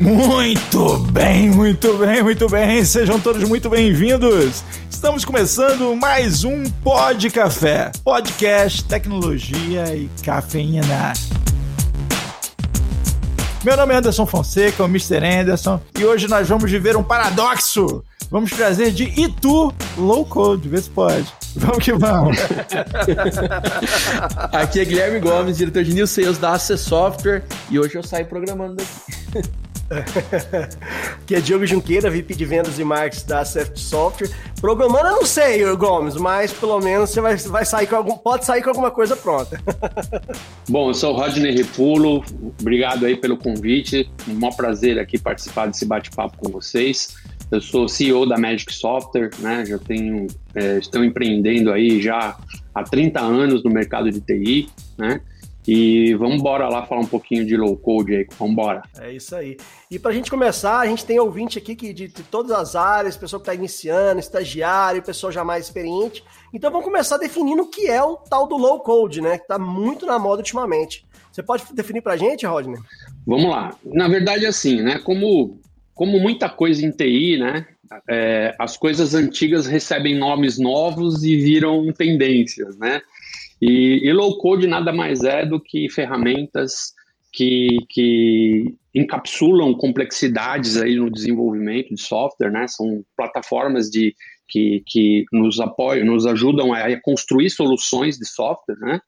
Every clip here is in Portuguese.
Muito bem, muito bem, muito bem. Sejam todos muito bem-vindos. Estamos começando mais um Pod Café, podcast, tecnologia e cafeína. Meu nome é Anderson Fonseca, o Mr. Anderson, e hoje nós vamos viver um paradoxo. Vamos trazer de Itu Low Code, vê se pode. Vamos que vamos. Aqui é Guilherme Gomes, diretor de New Sales da Access Software, e hoje eu saio programando daqui. que é Diogo Junqueira, VP de Vendas e Marketing da Access Software. Programando eu não sei, Gomes, mas pelo menos você vai, vai sair com algum, pode sair com alguma coisa pronta. Bom, eu sou o Rodney Repulo, obrigado aí pelo convite, um maior prazer aqui participar desse bate-papo com vocês. Eu sou CEO da Magic Software, né? Já tenho, é, estou empreendendo aí já há 30 anos no mercado de TI, né? E vamos embora lá falar um pouquinho de low code aí, vamos embora. É isso aí. E para a gente começar, a gente tem ouvinte aqui que de, de todas as áreas, pessoa que está iniciando, estagiário, pessoa já mais experiente. Então vamos começar definindo o que é o tal do low code, né? Que está muito na moda ultimamente. Você pode definir para a gente, Rodney? Vamos lá. Na verdade, assim, né? Como, como muita coisa em TI, né? É, as coisas antigas recebem nomes novos e viram tendências, né? E, e low code nada mais é do que ferramentas que, que encapsulam complexidades aí no desenvolvimento de software, né? São plataformas de, que, que nos apoiam, nos ajudam a construir soluções de software, né?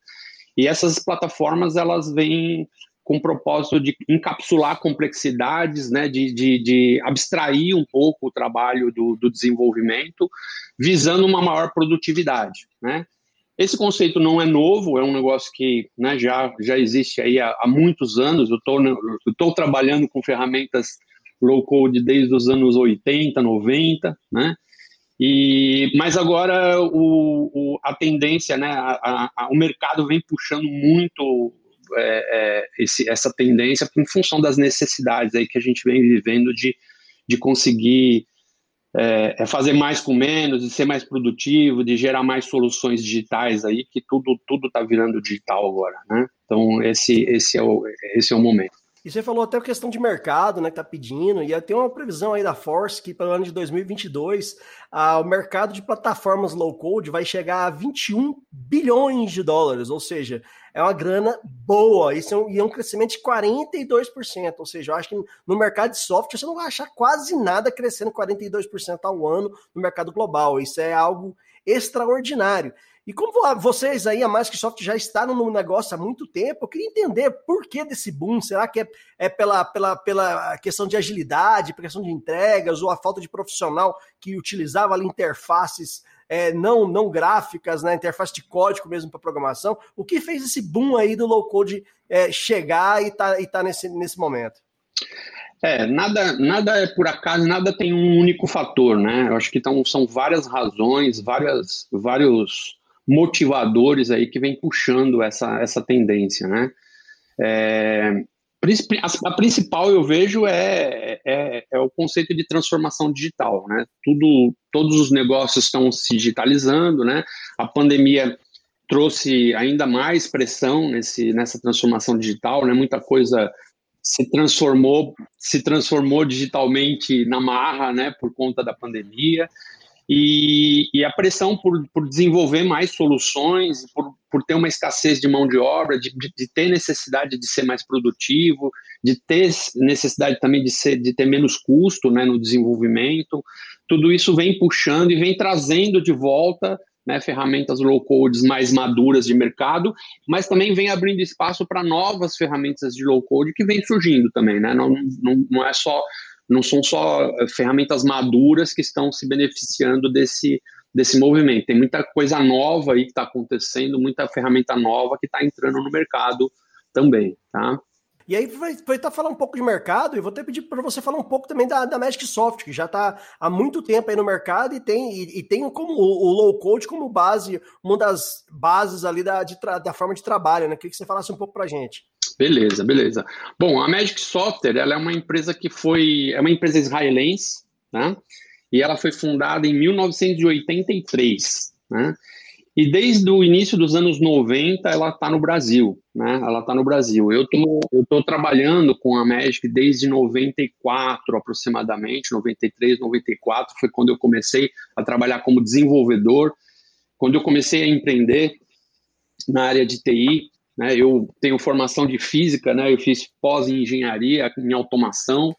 E essas plataformas, elas vêm com o propósito de encapsular complexidades, né, de, de, de abstrair um pouco o trabalho do, do desenvolvimento, visando uma maior produtividade, né? Esse conceito não é novo, é um negócio que né, já, já existe aí há, há muitos anos. Eu estou trabalhando com ferramentas low code desde os anos 80, 90, né? E, mas agora o, o, a tendência, né, a, a, o mercado vem puxando muito é, é, esse, essa tendência em função das necessidades aí que a gente vem vivendo de, de conseguir é, é, fazer mais com menos, de ser mais produtivo, de gerar mais soluções digitais aí, que tudo tudo está virando digital agora, né? Então esse esse é o esse é o momento. E você falou até a questão de mercado, né, que tá pedindo, e tem uma previsão aí da Force que para o ano de 2022 ah, o mercado de plataformas low code vai chegar a 21 bilhões de dólares, ou seja, é uma grana boa, isso é um, e é um crescimento de 42%, ou seja, eu acho que no mercado de software você não vai achar quase nada crescendo 42% ao ano no mercado global, isso é algo extraordinário. E como vocês aí, a Microsoft já está no negócio há muito tempo, eu queria entender por que desse boom. Será que é, é pela, pela, pela questão de agilidade, pela questão de entregas, ou a falta de profissional que utilizava ali interfaces é, não, não gráficas, né, interface de código mesmo para programação? O que fez esse boom aí do low code é, chegar e tá, e tá nesse, nesse momento? É, nada, nada é por acaso, nada tem um único fator, né? Eu acho que tão, são várias razões, várias, vários motivadores aí que vem puxando essa, essa tendência, né? É, a, principal eu vejo é, é, é, o conceito de transformação digital, né? Tudo, todos os negócios estão se digitalizando, né? A pandemia trouxe ainda mais pressão nesse, nessa transformação digital, né? Muita coisa se transformou se transformou digitalmente na marra, né? Por conta da pandemia e, e a pressão por, por, desenvolver mais soluções, por, por, ter uma escassez de mão de obra, de, de, de, ter necessidade de ser mais produtivo, de ter necessidade também de, ser, de ter menos custo né, no desenvolvimento, tudo isso vem puxando e vem trazendo de volta né, ferramentas low code mais maduras de mercado, mas também vem abrindo espaço para novas ferramentas de low code que vem surgindo também, né? Não, não, não é só não são só eh, ferramentas maduras que estão se beneficiando desse, desse movimento. Tem muita coisa nova aí que está acontecendo, muita ferramenta nova que está entrando no mercado também, tá? E aí estar tá falando um pouco de mercado e vou até pedir para você falar um pouco também da, da Magic Soft, que já está há muito tempo aí no mercado e tem, e, e tem como o, o, low code como base, uma das bases ali da, de, da forma de trabalho, né? Queria que você falasse um pouco para gente. Beleza, beleza. Bom, a Magic Software ela é uma empresa que foi. É uma empresa israelense, né? E ela foi fundada em 1983, né? E desde o início dos anos 90 ela está no Brasil, né? Ela está no Brasil. Eu tô, eu tô trabalhando com a Magic desde 94 aproximadamente, 93, 94 foi quando eu comecei a trabalhar como desenvolvedor. Quando eu comecei a empreender na área de TI, né? Eu tenho formação de física, né? Eu fiz pós em engenharia em automação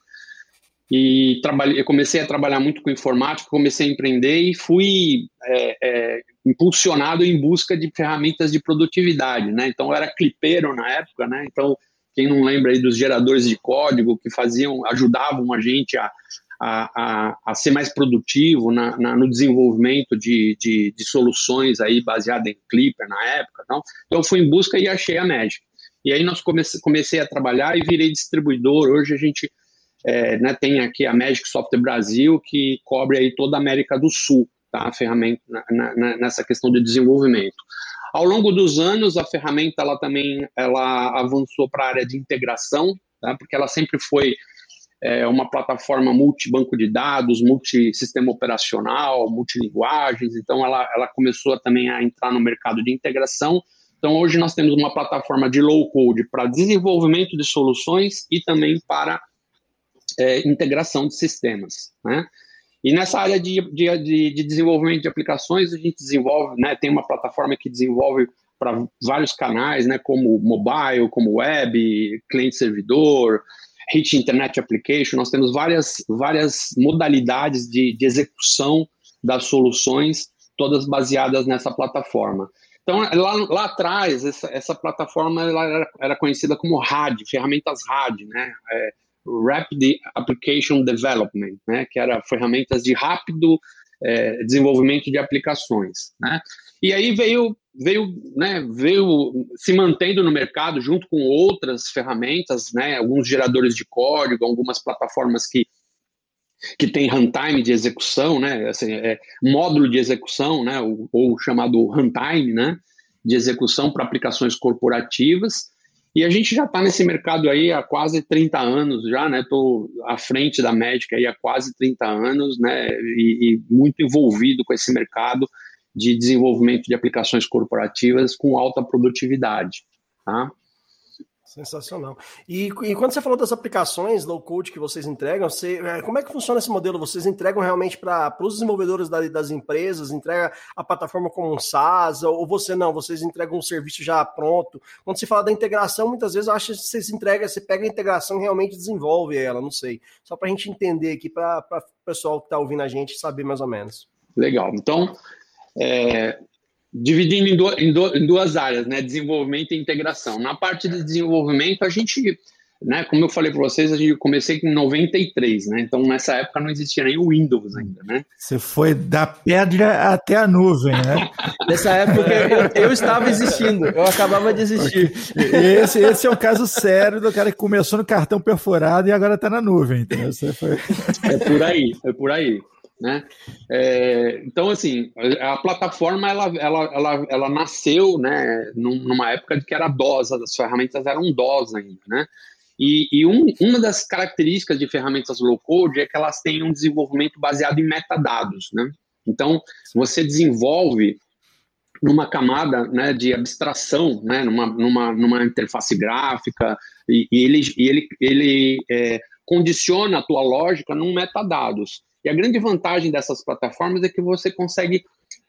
e trabalhei, comecei a trabalhar muito com informática, comecei a empreender e fui é, é, impulsionado em busca de ferramentas de produtividade, né? Então eu era clipeiro na época, né? Então quem não lembra aí dos geradores de código que faziam, ajudavam a gente a, a, a, a ser mais produtivo na, na, no desenvolvimento de, de, de, soluções aí baseada em Clipper na época, então, eu fui em busca e achei a Magic. E aí nós comecei, comecei a trabalhar e virei distribuidor. Hoje a gente é, né, tem aqui a Magic Software Brasil, que cobre aí toda a América do Sul, tá? A ferramenta na, na, nessa questão de desenvolvimento. Ao longo dos anos, a ferramenta ela também ela avançou para a área de integração, tá? porque ela sempre foi é, uma plataforma multi-banco de dados, multi-sistema operacional, multilinguagens, então ela, ela começou também a entrar no mercado de integração. Então hoje nós temos uma plataforma de low-code para desenvolvimento de soluções e também para é, integração de sistemas. Né? E nessa área de, de, de, desenvolvimento de aplicações, a gente desenvolve, né, tem uma plataforma que desenvolve para vários canais, né, como mobile, como web, cliente-servidor, Hit Internet Application, nós temos várias, várias modalidades de, de execução das soluções, todas baseadas nessa plataforma. Então, lá, lá atrás, essa, essa plataforma era, era, conhecida como RAD, ferramentas RAD, né? É, Rapid Application Development, né, que era ferramentas de rápido é, desenvolvimento de aplicações. Né? E aí veio, veio, né, veio se mantendo no mercado junto com outras ferramentas, né, alguns geradores de código, algumas plataformas que que tem runtime de execução, né, assim, é, módulo de execução, né, ou, ou chamado runtime, né, de execução para aplicações corporativas. E a gente já está nesse mercado aí há quase 30 anos já, né? Estou à frente da médica aí há quase 30 anos, né? E, e, muito envolvido com esse mercado de desenvolvimento de aplicações corporativas com alta produtividade, tá? Sensacional. E, e, quando você falou das aplicações low code que vocês entregam, você, é, como é que funciona esse modelo? Vocês entregam realmente para os desenvolvedores da, das empresas, entrega a plataforma como um SaaS, ou você não, vocês entregam um serviço já pronto? Quando se fala da integração, muitas vezes eu acho que vocês entregam, você pega a integração e realmente desenvolve ela, não sei. Só para a gente entender aqui, para o pessoal que está ouvindo a gente saber mais ou menos. Legal. Então, é, dividindo em, do, em, do, em, duas áreas, né? Desenvolvimento e integração. Na parte de desenvolvimento, a gente, né? Como eu falei para vocês, a gente comecei em 93, né? Então nessa época não existia nem o Windows ainda, né? Você foi da pedra até a nuvem, né? nessa época eu, eu, estava existindo, eu acabava de existir. Esse, esse é o caso sério do cara que começou no cartão perforado e agora está na nuvem? Você foi... É por aí, é por aí. Né? É, então, assim, a plataforma ela, ela, ela, ela nasceu né, numa época de que era DOS, as ferramentas eram DOS ainda. Né? E, e um, uma das características de ferramentas low-code é que elas têm um desenvolvimento baseado em metadados. Né? Então, você desenvolve numa camada né, de abstração, né, numa, numa, numa interface gráfica, e, e ele, e ele, ele é, condiciona a tua lógica num metadados. E a grande vantagem dessas plataformas é que você consegue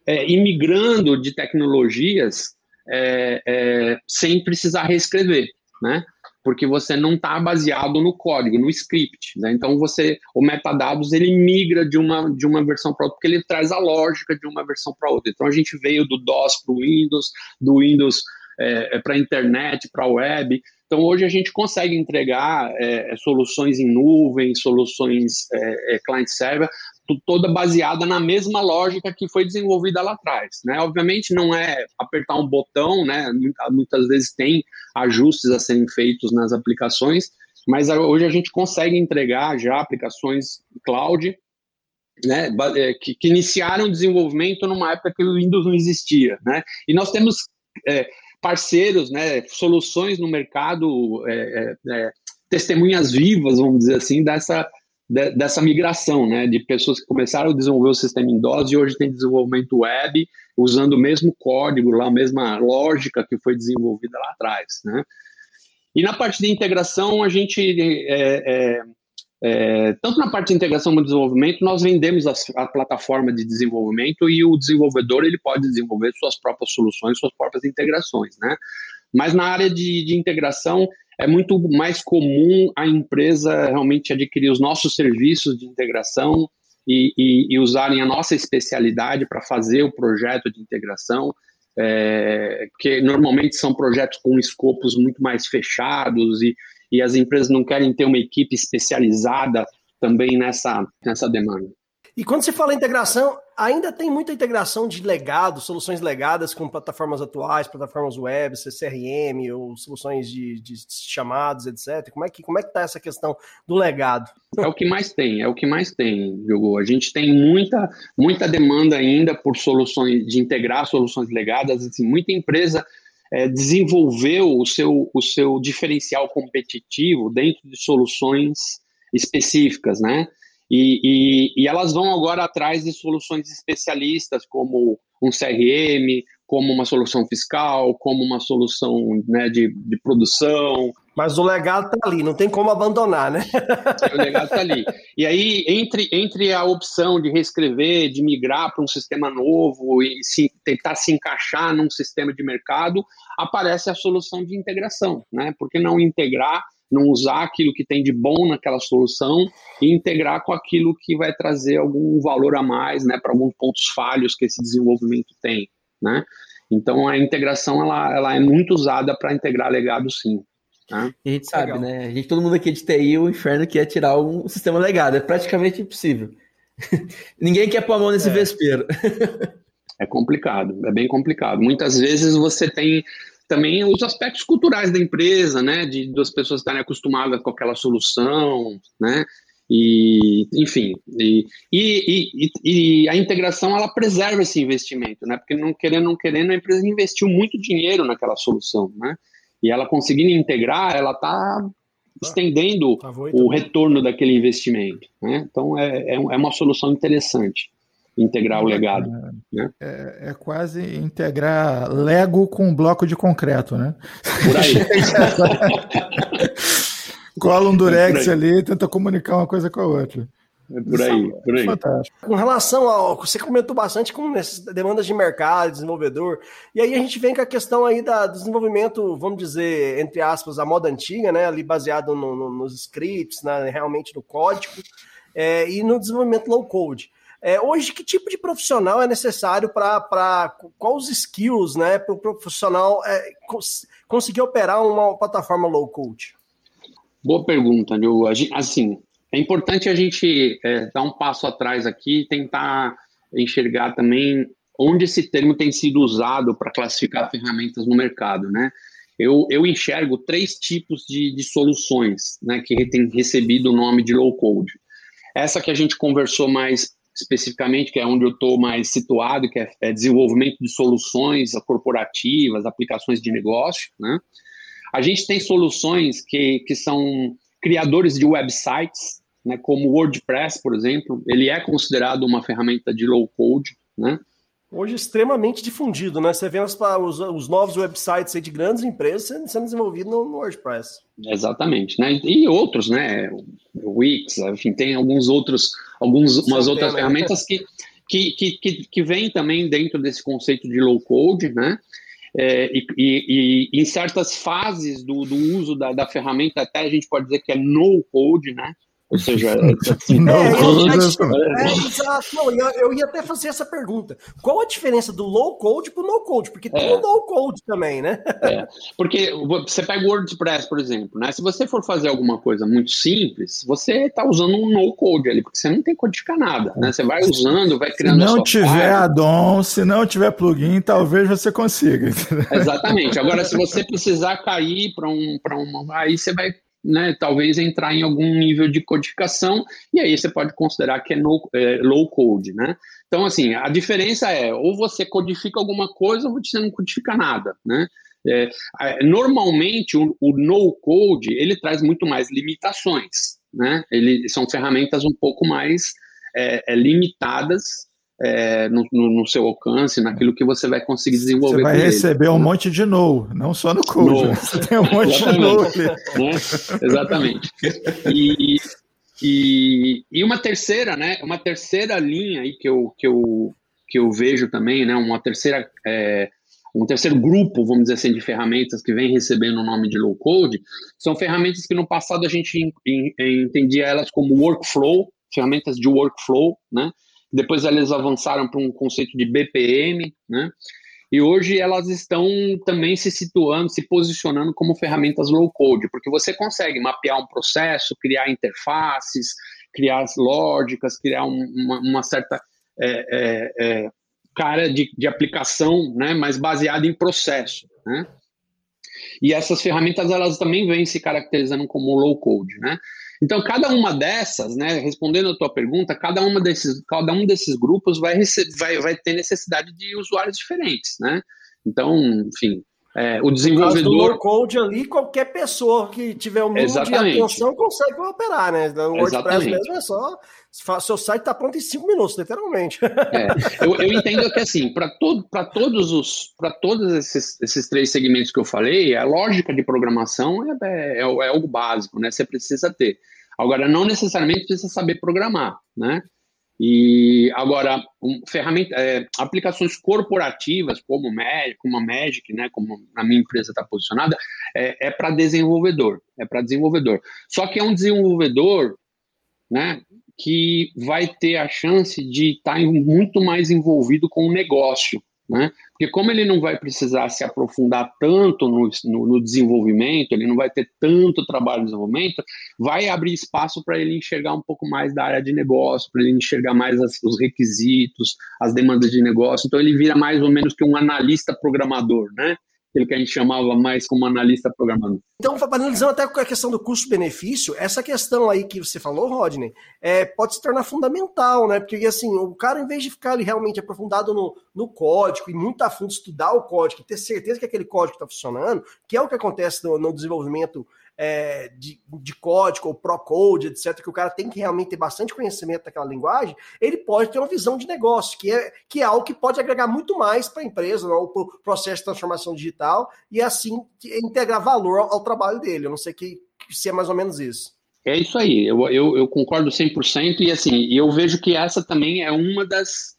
é, ir migrando de tecnologias é, é, sem precisar reescrever, né? Porque você não está baseado no código, no script, né? Então você, o metadados ele migra de uma de uma versão para outra, porque ele traz a lógica de uma versão para outra. Então a gente veio do DOS para o Windows, do Windows é, é para a internet, para a web. Então, hoje a gente consegue entregar é, soluções em nuvem, soluções é, é, client-server, toda baseada na mesma lógica que foi desenvolvida lá atrás. Né? Obviamente, não é apertar um botão, né? muitas vezes tem ajustes a serem feitos nas aplicações, mas hoje a gente consegue entregar já aplicações cloud né, é, que, que, iniciaram o desenvolvimento numa época que o Windows não existia. Né? E nós temos é, parceiros, né, soluções no mercado, é, é, é, testemunhas vivas, vamos dizer assim, dessa, de, dessa migração, né, de pessoas que começaram a desenvolver o sistema em DOS e hoje tem desenvolvimento web usando o mesmo código, lá, a mesma lógica que foi desenvolvida lá atrás, né. E na parte de integração, a gente, é, é, tanto na parte de integração como desenvolvimento, nós vendemos a, a, plataforma de desenvolvimento e o desenvolvedor ele pode desenvolver suas próprias soluções, suas próprias integrações, né? Mas na área de, de integração, é muito mais comum a empresa realmente adquirir os nossos serviços de integração e, e, e usarem a nossa especialidade para fazer o projeto de integração, é, que normalmente são projetos com escopos muito mais fechados e, e as empresas não querem ter uma equipe especializada também nessa, nessa demanda. E quando se fala integração, ainda tem muita integração de legado, soluções legadas com plataformas atuais, plataformas web, CRM ou soluções de, de chamados, etc. Como é que como é que está essa questão do legado? É o que mais tem, é o que mais tem, Diogo. A gente tem muita muita demanda ainda por soluções de integrar soluções legadas. Assim, muita empresa é, desenvolveu o seu o seu diferencial competitivo dentro de soluções específicas, né? E, e, e, elas vão agora atrás de soluções especialistas, como um CRM, como uma solução fiscal, como uma solução né, de, de produção. Mas o legado está ali, não tem como abandonar, né? o legado está ali. E aí, entre, entre a opção de reescrever, de migrar para um sistema novo e se, tentar se encaixar num sistema de mercado, aparece a solução de integração, né? Por que não integrar não usar aquilo que tem de bom naquela solução e integrar com aquilo que vai trazer algum valor a mais, né, para alguns pontos falhos que esse desenvolvimento tem, né? Então a integração ela, ela é muito usada para integrar legado, sim. Né? E a gente sabe, Legal. né? A gente, todo mundo aqui de TI, o inferno quer tirar um sistema legado, é praticamente impossível. Ninguém quer pôr a mão nesse é. vespeiro. é complicado, é bem complicado. Muitas vezes você tem também os aspectos culturais da empresa, né, de das pessoas estarem acostumadas com aquela solução, né, e enfim, e, e, e, e, a integração ela preserva esse investimento, né, porque não querendo não querendo a empresa investiu muito dinheiro naquela solução, né, e ela conseguindo integrar, ela está estendendo tá o retorno daquele investimento, né, então é, é, é uma solução interessante integrar o legado. É, né? é, é, quase integrar Lego com bloco de concreto, né? Por aí. Cola um durex ali e tenta comunicar uma coisa com a outra. É por aí, é por aí. Fantástico. Com relação ao. Você comentou bastante com essas demandas de mercado, desenvolvedor. E aí a gente vem com a questão aí da, do desenvolvimento, vamos dizer, entre aspas, a moda antiga, né? Ali baseado no, no, nos scripts, né, realmente no código, é, e no desenvolvimento low code. É, hoje, que tipo de profissional é necessário para quais os skills né, para o profissional é, cons conseguir operar uma plataforma low code? Boa pergunta, Nil. Assim, é importante a gente é, dar um passo atrás aqui e tentar enxergar também onde esse termo tem sido usado para classificar ferramentas no mercado, né? Eu, eu enxergo três tipos de, de soluções né, que têm recebido o nome de low code. Essa que a gente conversou mais especificamente, que é onde eu estou mais situado, que é, é, desenvolvimento de soluções corporativas, aplicações de negócio, né? A gente tem soluções que, que são criadores de websites, né, como o WordPress, por exemplo, ele é considerado uma ferramenta de low code, né? Hoje extremamente difundido, né? Você vê os, os, os novos websites de grandes empresas sendo, sendo desenvolvidos no, no, WordPress. Exatamente, né? E outros, né? Wix, enfim, tem alguns outros, algumas umas outras tema, ferramentas que, que, que, que, vêm também dentro desse conceito de low code, né? É, e, e, e, em certas fases do, do uso da, da ferramenta, até a gente pode dizer que é no code, né? Ou seja, assim, não, é, é, é, exato. Não, eu, eu, ia até fazer essa pergunta. Qual a diferença do low code para o no code? Porque tem é. o low code também, né? É, porque você pega o WordPress, por exemplo, né? Se você for fazer alguma coisa muito simples, você está usando um no code ali, porque você não tem que codificar nada, né? Você vai usando, vai criando. Se não tiver addon, se não tiver plugin, talvez você consiga. Exatamente. Agora, se você precisar cair para um, para uma, aí você vai né, talvez entrar em algum nível de codificação, e aí você pode considerar que é, no, é, low code, né? Então, assim, a diferença é, ou você codifica alguma coisa, ou você não codifica nada, né? É, normalmente, o, o no code, ele traz muito mais limitações, né? Ele, são ferramentas um pouco mais é, é, limitadas é, no, no, seu alcance, naquilo que você vai conseguir desenvolver. Você vai receber ele. um monte de no, não só no code. No. Você tem um monte de no. Né? Exatamente. E, e, e, uma terceira, né? Uma terceira linha aí que eu, que eu, que eu vejo também, né? Uma terceira é, um terceiro grupo, vamos dizer assim, de ferramentas que vem recebendo o nome de low code, são ferramentas que no passado a gente entendia elas como workflow, ferramentas de workflow, né? Depois elas avançaram para um conceito de BPM, né? E hoje elas estão também se situando, se posicionando como ferramentas low code, porque você consegue mapear um processo, criar interfaces, criar lógicas, criar um, uma, uma, certa é, é, é, cara de, de aplicação, né, mas baseada em processo, né? E essas ferramentas elas também vêm se caracterizando como low code, né? Então, cada uma dessas, né, respondendo a tua pergunta, cada, uma desses, cada um desses grupos vai, vai, vai ter necessidade de usuários diferentes, né? Então, enfim, é, o desenvolvedor. No low code ali, qualquer pessoa que tiver o um mínimo de atenção consegue operar, né? No WordPress mesmo é só. Seu site está pronto em cinco minutos, literalmente. É, eu, eu, entendo que assim, para todo, todos os para todos esses, esses três segmentos que eu falei, a lógica de programação é, é, é, é o básico, né? Você precisa ter. Agora, não necessariamente precisa saber programar, né? E agora, um, ferramenta, é, aplicações corporativas como, Magic, como a Magic, né, como a minha empresa está posicionada, é, é para desenvolvedor, é para desenvolvedor. Só que é um desenvolvedor, né, que vai ter a chance de estar tá muito mais envolvido com o negócio, né? Porque como ele não vai precisar se aprofundar tanto no, no, no desenvolvimento, ele não vai ter tanto trabalho de desenvolvimento, vai abrir espaço para ele enxergar um pouco mais da área de negócio, para ele enxergar mais as, os requisitos, as demandas de negócio. Então ele vira mais ou menos que um analista programador, né? Aquele que a gente chamava mais como analista programador. Então, analisando até a questão do custo-benefício, essa questão aí que você falou, Rodney, é, pode se tornar fundamental, né? Porque assim, o cara, em vez de ficar ali realmente aprofundado no, no código e muito a fundo estudar o código ter certeza que aquele código está funcionando, que é o que acontece no, no desenvolvimento é, de, de código ou pro-code, etc., que o cara tem que realmente ter bastante conhecimento daquela linguagem, ele pode ter uma visão de negócio, que é, que é algo que pode agregar muito mais para a empresa, ou para o processo de transformação digital, e assim integrar valor ao, ao trabalho dele. Eu não sei que, se é mais ou menos isso. É isso aí, eu, eu, eu concordo 100%, e assim, eu vejo que essa também é uma das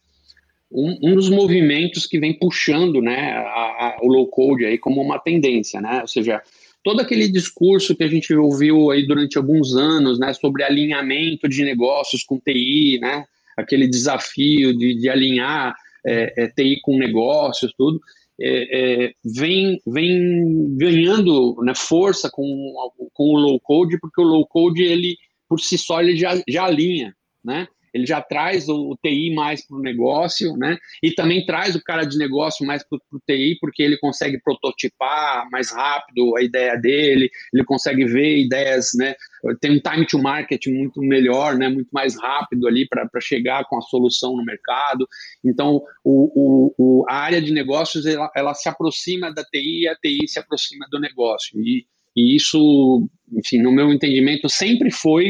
um, um, dos movimentos que vem puxando né, a, a, o low code aí como uma tendência, né? Ou seja, todo aquele discurso que a gente ouviu aí durante alguns anos, né, sobre alinhamento de negócios com TI, né, aquele desafio de, de alinhar é, é, TI com negócios, tudo, é, é, vem, vem ganhando né, força com, com o low code, porque o low code ele por si só ele já, já alinha, né? Ele já traz o, o TI mais para o negócio, né? E também traz o cara de negócio mais para o TI, porque ele consegue prototipar mais rápido a ideia dele, ele consegue ver ideias, né? Tem um time to market muito melhor, né? Muito mais rápido ali para chegar com a solução no mercado. Então, o, o, a área de negócios ela, ela se aproxima da TI e a TI se aproxima do negócio. E, e isso, enfim, no meu entendimento, sempre foi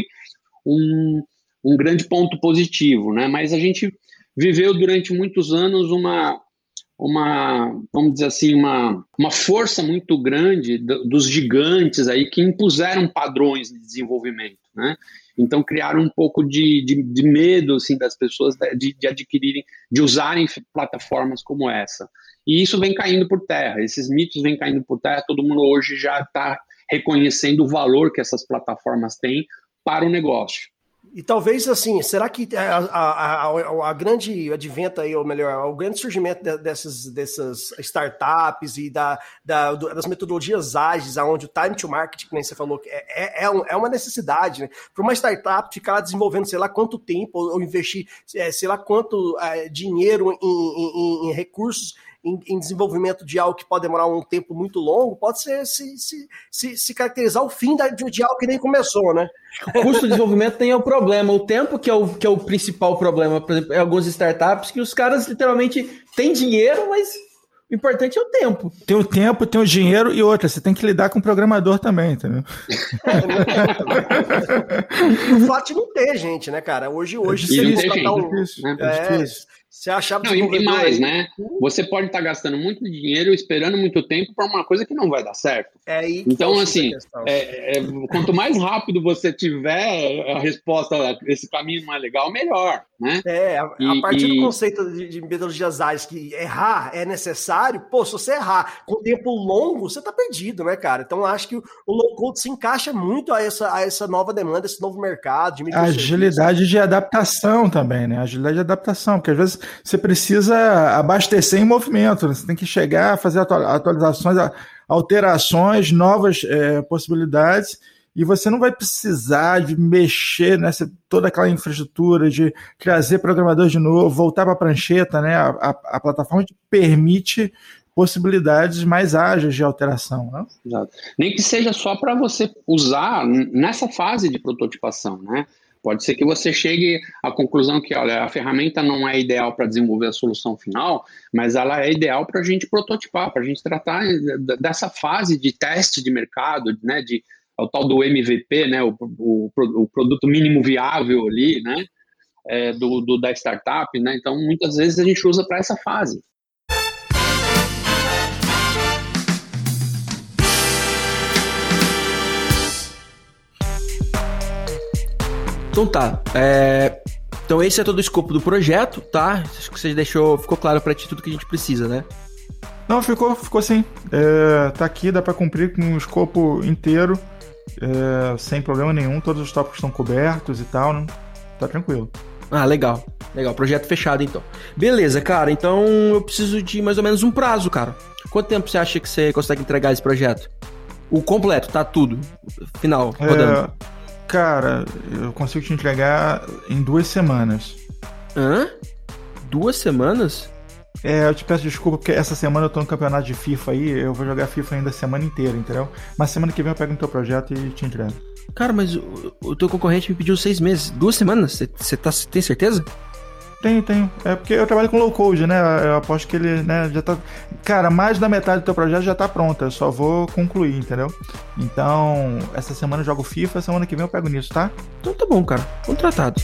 um, um grande ponto positivo, né? Mas a gente viveu durante muitos anos uma, uma vamos dizer assim, uma, uma força muito grande dos gigantes aí que impuseram padrões de desenvolvimento, né? Então criaram um pouco de, de, de medo assim das pessoas de, de adquirirem, de usarem plataformas como essa. E isso vem caindo por terra. Esses mitos vêm caindo por terra. Todo mundo hoje já está reconhecendo o valor que essas plataformas têm para o negócio. E talvez assim, será que a, a, a, a, grande advento aí, ou melhor, o grande surgimento dessas, dessas startups e da, da, das metodologias ágeis, aonde o time to market, que nem você falou, é, é, é uma necessidade, né? Para uma startup ficar desenvolvendo sei lá quanto tempo, ou, investir é, sei lá quanto é, dinheiro em, em, em recursos em, em, desenvolvimento de algo que pode demorar um tempo muito longo, pode ser se, se, se, se caracterizar o fim da, de algo que nem começou, né? O custo de desenvolvimento tem o problema, o tempo que é o, que é o principal problema, por exemplo, em algumas startups, que os caras literalmente têm dinheiro, mas O importante é o tempo. Tem o tempo, tem o dinheiro e outra. Você tem que lidar com o programador também, entendeu? e o fato de não ter gente, né, cara? Hoje, hoje, é você contratar um. É, é, você achava não, e mais, né? Você pode estar tá gastando muito dinheiro, esperando muito tempo para uma coisa que não vai dar certo. É aí então, assim, é, é, quanto mais rápido você tiver a resposta, esse caminho não é legal, melhor, né? É, a, e, a partir e... do conceito de, de metodologias ágeis que errar é necessário, pô, se você errar com tempo longo, você tá perdido, né, cara? Então, acho que o, o low code se encaixa muito a essa, a essa nova demanda, esse novo mercado de Agilidade de adaptação também, né? Agilidade de adaptação, porque às vezes você precisa abastecer em movimento, né? você tem que chegar, fazer atualizações, alterações, novas é, possibilidades, e você não vai precisar de mexer nessa toda aquela infraestrutura, de trazer programadores de novo, voltar para a prancheta, né? A, a, a plataforma te permite possibilidades mais ágeis de alteração. Né? Exato. Nem que seja só para você usar nessa fase de prototipação, né? Pode ser que você chegue à conclusão que, olha, a ferramenta não é ideal para desenvolver a solução final, mas ela é ideal para a gente prototipar, para a gente tratar dessa fase de teste de mercado, né, de o tal do MVP, né, o, o, o produto mínimo viável ali, né, é, do, do, da startup, né, então muitas vezes a gente usa para essa fase. Então tá. É... Então esse é todo o escopo do projeto, tá? Acho que você deixou, ficou claro para ti tudo que a gente precisa, né? Não, ficou, ficou sim. É, tá aqui, dá para cumprir com o escopo inteiro, é, sem problema nenhum. Todos os tópicos estão cobertos e tal, né? Tá tranquilo. Ah, legal. Legal, projeto fechado então. Beleza, cara. Então eu preciso de mais ou menos um prazo, cara. Quanto tempo você acha que você consegue entregar esse projeto? O completo, tá tudo. Final, rodando. É, Cara, eu consigo te entregar em duas semanas. Hã? Duas semanas? É, eu te peço desculpa porque essa semana eu tô no campeonato de FIFA aí, eu vou jogar FIFA ainda a semana inteira, entendeu? Mas semana que vem eu pego no teu projeto e te entrego. Cara, mas o, o teu concorrente me pediu seis meses. Duas semanas? Você tá, tem certeza? Tenho, tenho. É porque eu trabalho com low code, né? Eu aposto que ele, né, já tá. Cara, mais da metade do teu projeto já tá pronta. Eu só vou concluir, entendeu? Então, essa semana eu jogo FIFA, semana que vem eu pego nisso, tá? Então tá bom, cara. Contratado.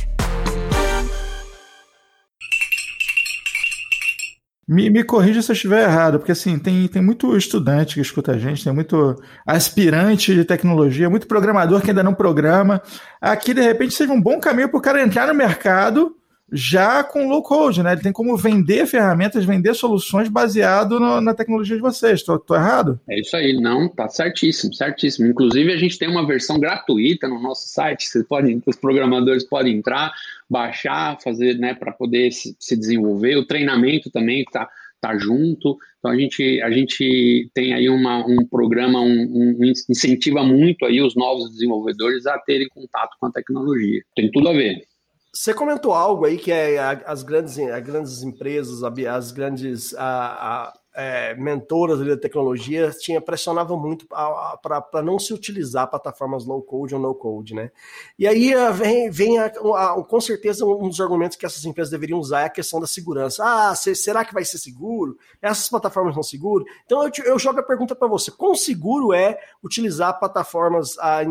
Me, me corrija se eu estiver errado, porque assim, tem, tem muito estudante que escuta a gente, tem muito aspirante de tecnologia, muito programador que ainda não programa. Aqui, de repente, seja um bom caminho para o cara entrar no mercado já com low code, né? Ele tem como vender ferramentas, vender soluções baseado no, na tecnologia de vocês. Tô, errado? É isso aí, não, tá certíssimo, certíssimo. Inclusive, a gente tem uma versão gratuita no nosso site, vocês podem, os programadores podem entrar, baixar, fazer, né, para poder se, se, desenvolver. O treinamento também tá, tá junto. Então a gente, a gente tem aí uma, um programa, um, um incentiva muito aí os novos desenvolvedores a terem contato com a tecnologia. Tem tudo a ver. Você comentou algo aí que é as grandes, as grandes empresas, as grandes a, a, é, mentoras da tecnologia tinha pressionava muito para não se utilizar plataformas low code ou no code, né? E aí ah, vem, vem a, a, com certeza um dos argumentos que essas empresas deveriam usar é a questão da segurança. Ah, se, será que vai ser seguro? Essas plataformas são seguras? Então eu, eu jogo a pergunta para você: quão seguro é utilizar plataformas, a,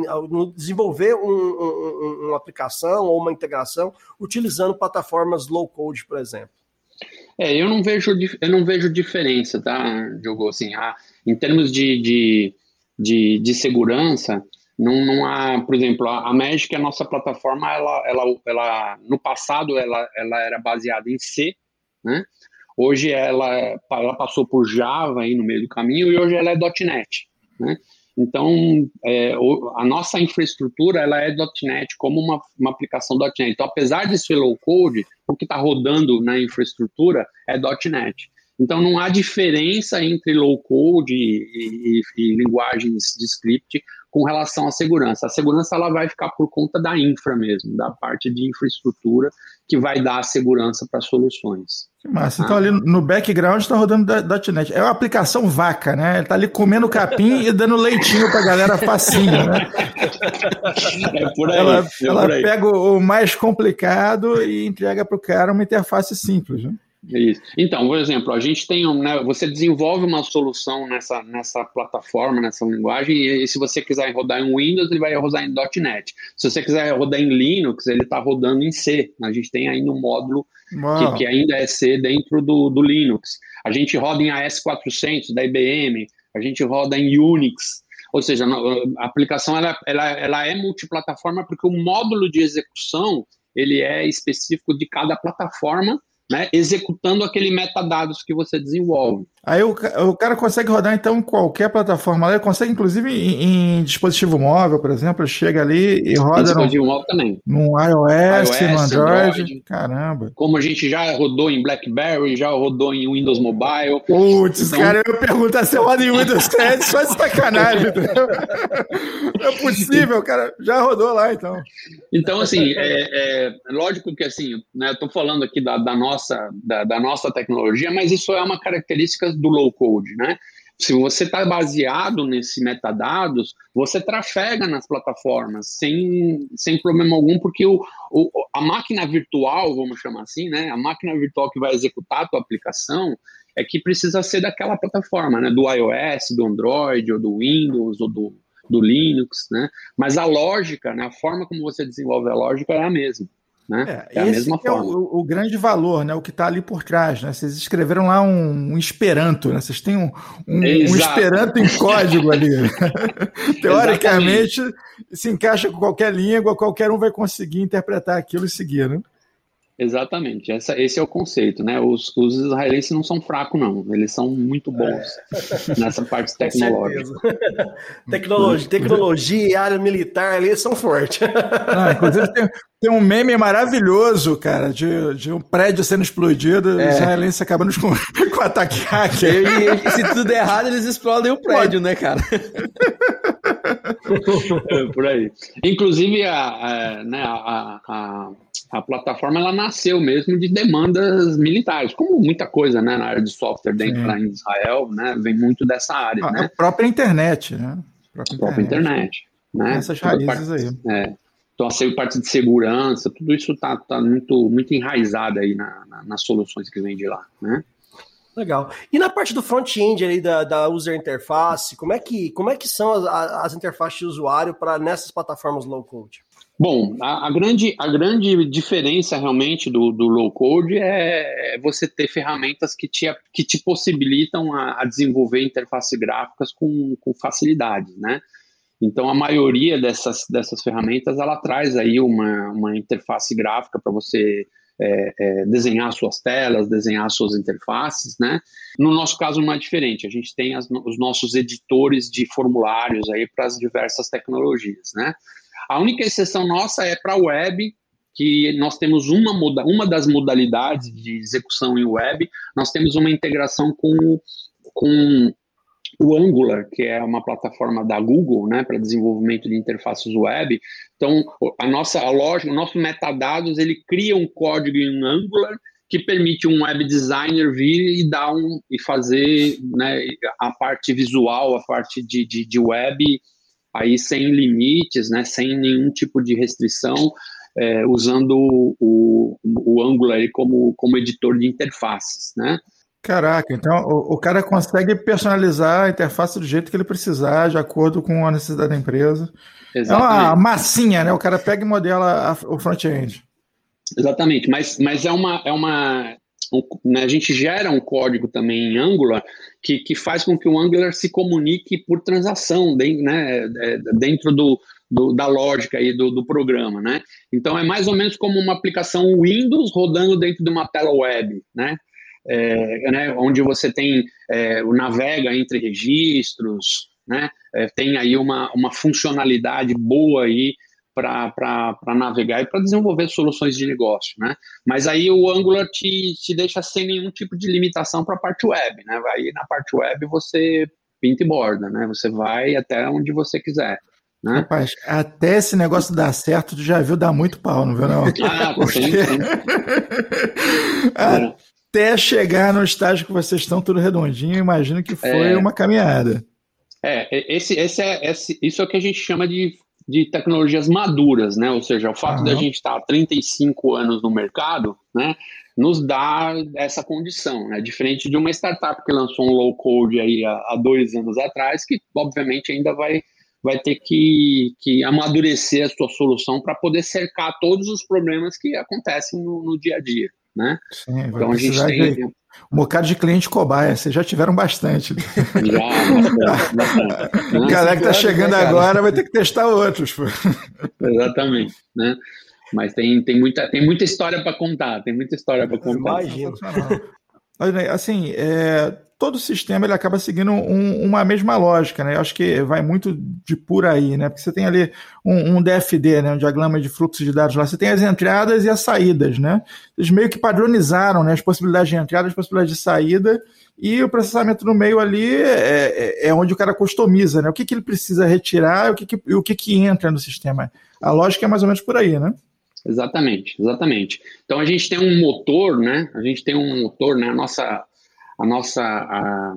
desenvolver um, um, uma aplicação ou uma integração utilizando plataformas low code, por exemplo? É, eu não vejo, eu não vejo diferença, tá, Diogo? Assim, em termos de, de, de, de, segurança, não, não há, por exemplo, a, a Magic, a nossa plataforma, ela, ela, ela, no passado, ela, ela era baseada em C, né? Hoje ela, ela passou por Java aí no meio do caminho e hoje ela é .NET, né? Então, é, a nossa infraestrutura ela é .NET como uma, uma aplicação .NET. Então, apesar de ser low code, o que está rodando na infraestrutura é .NET. Então, não há diferença entre low code e, e, e linguagens de script com relação à segurança. A segurança ela vai ficar por conta da infra mesmo, da parte de infraestrutura que vai dar segurança para soluções. Que massa. Então, ah. ali no background está rodando .NET. É uma aplicação vaca, né? Ele está ali comendo capim e dando leitinho para a galera facinho, né? É por aí. Ela, é ela por aí. pega o mais complicado e entrega para o cara uma interface simples, né? Isso. Então, por exemplo, a gente tem, né, você desenvolve uma solução nessa, nessa plataforma, nessa linguagem, e, e se você quiser rodar em Windows, ele vai rodar em .NET. Se você quiser rodar em Linux, ele está rodando em C. A gente tem ainda um módulo que, que, ainda é C dentro do, do Linux. A gente roda em AS400 da IBM, a gente roda em Unix. Ou seja, a aplicação ela, ela, ela é multiplataforma porque o módulo de execução ele é específico de cada plataforma né, executando aquele metadados que você desenvolve. Aí o, o cara consegue rodar então em qualquer plataforma, ele consegue inclusive em, em, dispositivo móvel, por exemplo, chega ali e roda dispositivo no, móvel também. no iOS, iOS no Android. Android. Caramba. Como a gente já rodou em BlackBerry, já rodou em Windows Mobile. Putz, então... cara, eu pergunto se roda em Windows 10, só de sacanagem. Não é possível, cara, já rodou lá então. Então, assim, é, é lógico que assim, né, eu tô falando aqui da, da nossa, da, da nossa tecnologia, mas isso é uma característica do low code, né? Se você está baseado nesse metadados, você trafega nas plataformas sem, sem problema algum, porque o, o, a máquina virtual, vamos chamar assim, né? A máquina virtual que vai executar a tua aplicação é que precisa ser daquela plataforma, né? Do iOS, do Android, ou do Windows, ou do, do Linux, né? Mas a lógica, né? A forma como você desenvolve a lógica é a mesma. Né? É, é a mesma é forma. O, o, grande valor, né? O que está ali por trás, né? Vocês escreveram lá um, um Esperanto, né? Vocês têm um, um, um Esperanto em código ali. Teoricamente, se encaixa com qualquer língua, qualquer um vai conseguir interpretar aquilo e seguir, né? Exatamente, Essa, esse é o conceito, né? Os, os israelenses não são fracos, não. Eles são muito bons é. nessa parte tecnológica. tecnologia, tecnologia e área militar ali são fortes. Ah, inclusive tem, tem, um meme maravilhoso, cara, de, de um prédio sendo explodido, é. os israelenses acabando com, com ataque hacker. E, e, se tudo der errado, eles explodem o prédio, né, cara? É, por aí. Inclusive, a, a, né, a, a a plataforma ela nasceu mesmo de demandas militares, como muita coisa né, na área de software dentro lá em Israel, né, vem muito dessa área. Ah, né? A própria internet, né? A própria, própria internet. né? Essas raízes parte, aí. É. Então, a parte de segurança, tudo isso está tá muito, muito enraizado aí na, na, nas soluções que vem de lá, né? Legal. E na parte do front-end aí da, da user interface, como é que, como é que são as, as interfaces de usuário para nessas plataformas low code? Bom, a, a, grande, a grande diferença realmente do, do low code é, é você ter ferramentas que te, que te possibilitam a, a desenvolver interfaces gráficas com, com facilidade, né? Então, a maioria dessas, dessas ferramentas, ela traz aí uma, uma interface gráfica para você é, é, desenhar suas telas, desenhar suas interfaces, né? No nosso caso não é diferente, a gente tem as, os nossos editores de formulários aí para as diversas tecnologias, né? A única exceção nossa é para a web, que nós temos uma, uma das modalidades de execução em web, nós temos uma integração com, com o Angular, que é uma plataforma da Google, né, para desenvolvimento de interfaces web. Então, a nossa a lógica, o nosso metadados, ele cria um código em Angular que permite um web designer vir e dar um e fazer né, a parte visual, a parte de, de, de web aí sem limites, né, sem nenhum tipo de restrição, é, usando o, o, Angular como, como editor de interfaces, né? Caraca, então o, o, cara consegue personalizar a interface do jeito que ele precisar, de acordo com a necessidade da empresa. Exatamente. É uma massinha, né? O cara pega e modela a, o front-end. Exatamente, mas, mas é, uma, é uma né, a gente gera um código também em Angular que, que faz com que o Angular se comunique por transação dentro, né, é, dentro do, do, da lógica aí do, do programa, né? Então é mais ou menos como uma aplicação Windows rodando dentro de uma tela web, né? É, né onde você tem é, o navega entre registros, né? É, tem aí uma, uma funcionalidade boa aí para navegar e para desenvolver soluções de negócio, né? Mas aí o Angular te, te deixa sem nenhum tipo de limitação para a parte web, né? Aí na parte web você pinta e borda, né? Você vai até onde você quiser. Né? Rapaz, até esse negócio dar certo, tu já viu dar muito pau, não viu não? Ah, Porque... sim, sim. até chegar no estágio que vocês estão tudo redondinho, imagino que foi é... uma caminhada. É, esse, esse é, esse, isso é o que a gente chama de de tecnologias maduras, né? Ou seja, o fato uhum. de a gente estar há 35 anos no mercado, né? Nos dá essa condição, né? Diferente de uma startup que lançou um low code aí há, há dois anos atrás, que obviamente ainda vai, vai ter que, que amadurecer a sua solução para poder cercar todos os problemas que acontecem no, no dia a dia, né? Sim, então a gente tem... De um bocado de cliente cobaia, vocês já tiveram bastante. Já, bastante. O cara que está chegando né, agora vai ter que testar outros. Pô. Exatamente, né? Mas tem, tem, muita, tem muita história para contar, tem muita história para contar. Imagina. Assim, é, todo sistema ele acaba seguindo um, uma mesma lógica, né? Eu acho que vai muito de por aí, né? Porque você tem ali um, um, DFD, né? Um diagrama de fluxo de dados lá. Você tem as entradas e as saídas, né? Eles meio que padronizaram, né? As possibilidades de entrada, as possibilidades de saída e o processamento no meio ali é, é, é onde o cara customiza, né? O que, que ele precisa retirar e o que, que, o que, que entra no sistema. A lógica é mais ou menos por aí, né? Exatamente, exatamente. Então a gente tem um motor, né? A gente tem um motor, né? A nossa a nossa a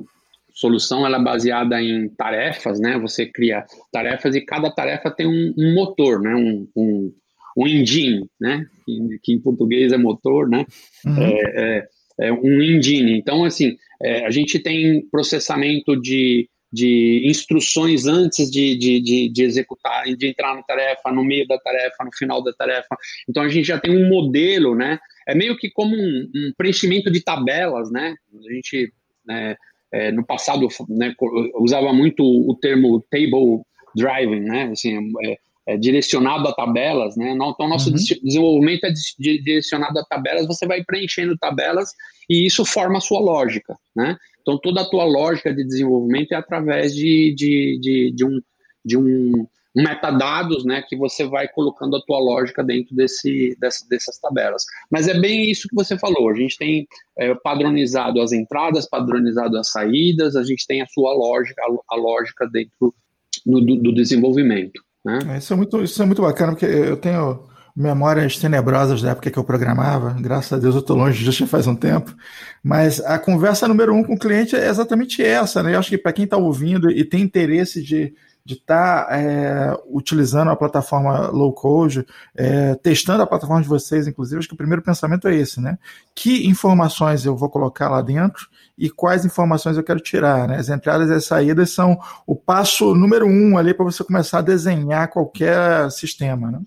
solução ela é baseada em tarefas, né? Você cria tarefas e cada tarefa tem um, um motor, né? Um, um, um, engine, né? Que, que, em português é motor, né? Uhum. É, é, é, um engine. Então, assim, é, a gente tem processamento de, de instruções antes de, de, de, de, executar, de entrar na tarefa, no meio da tarefa, no final da tarefa. Então, a gente já tem um modelo, né? É meio que como um, um preenchimento de tabelas, né? A gente, né, é, no passado, né, usava muito o termo table driving, né? Assim, é, é direcionado a tabelas, né? Então, nosso uhum. desenvolvimento é direcionado a tabelas, você vai preenchendo tabelas e isso forma a sua lógica, né? Então, toda a tua lógica de desenvolvimento é através de, de, de, de um, de um metadados, né, que você vai colocando a tua lógica dentro desse, dessas tabelas. Mas é bem isso que você falou, a gente tem é, padronizado as entradas, padronizado as saídas, a gente tem a sua lógica, a, a lógica dentro do, do, desenvolvimento. Né? É, isso, é muito, isso é muito bacana, porque eu tenho memórias tenebrosas da época que eu programava, graças a Deus eu estou longe disso já faz um tempo, mas a conversa número um com o cliente é exatamente essa, né? Eu acho que para quem está ouvindo e tem interesse de de estar tá, é, utilizando a plataforma low code, é, testando a plataforma de vocês, inclusive, acho que o primeiro pensamento é esse, né? Que informações eu vou colocar lá dentro e quais informações eu quero tirar, né? As entradas e as saídas são o passo número um ali para você começar a desenhar qualquer sistema, né?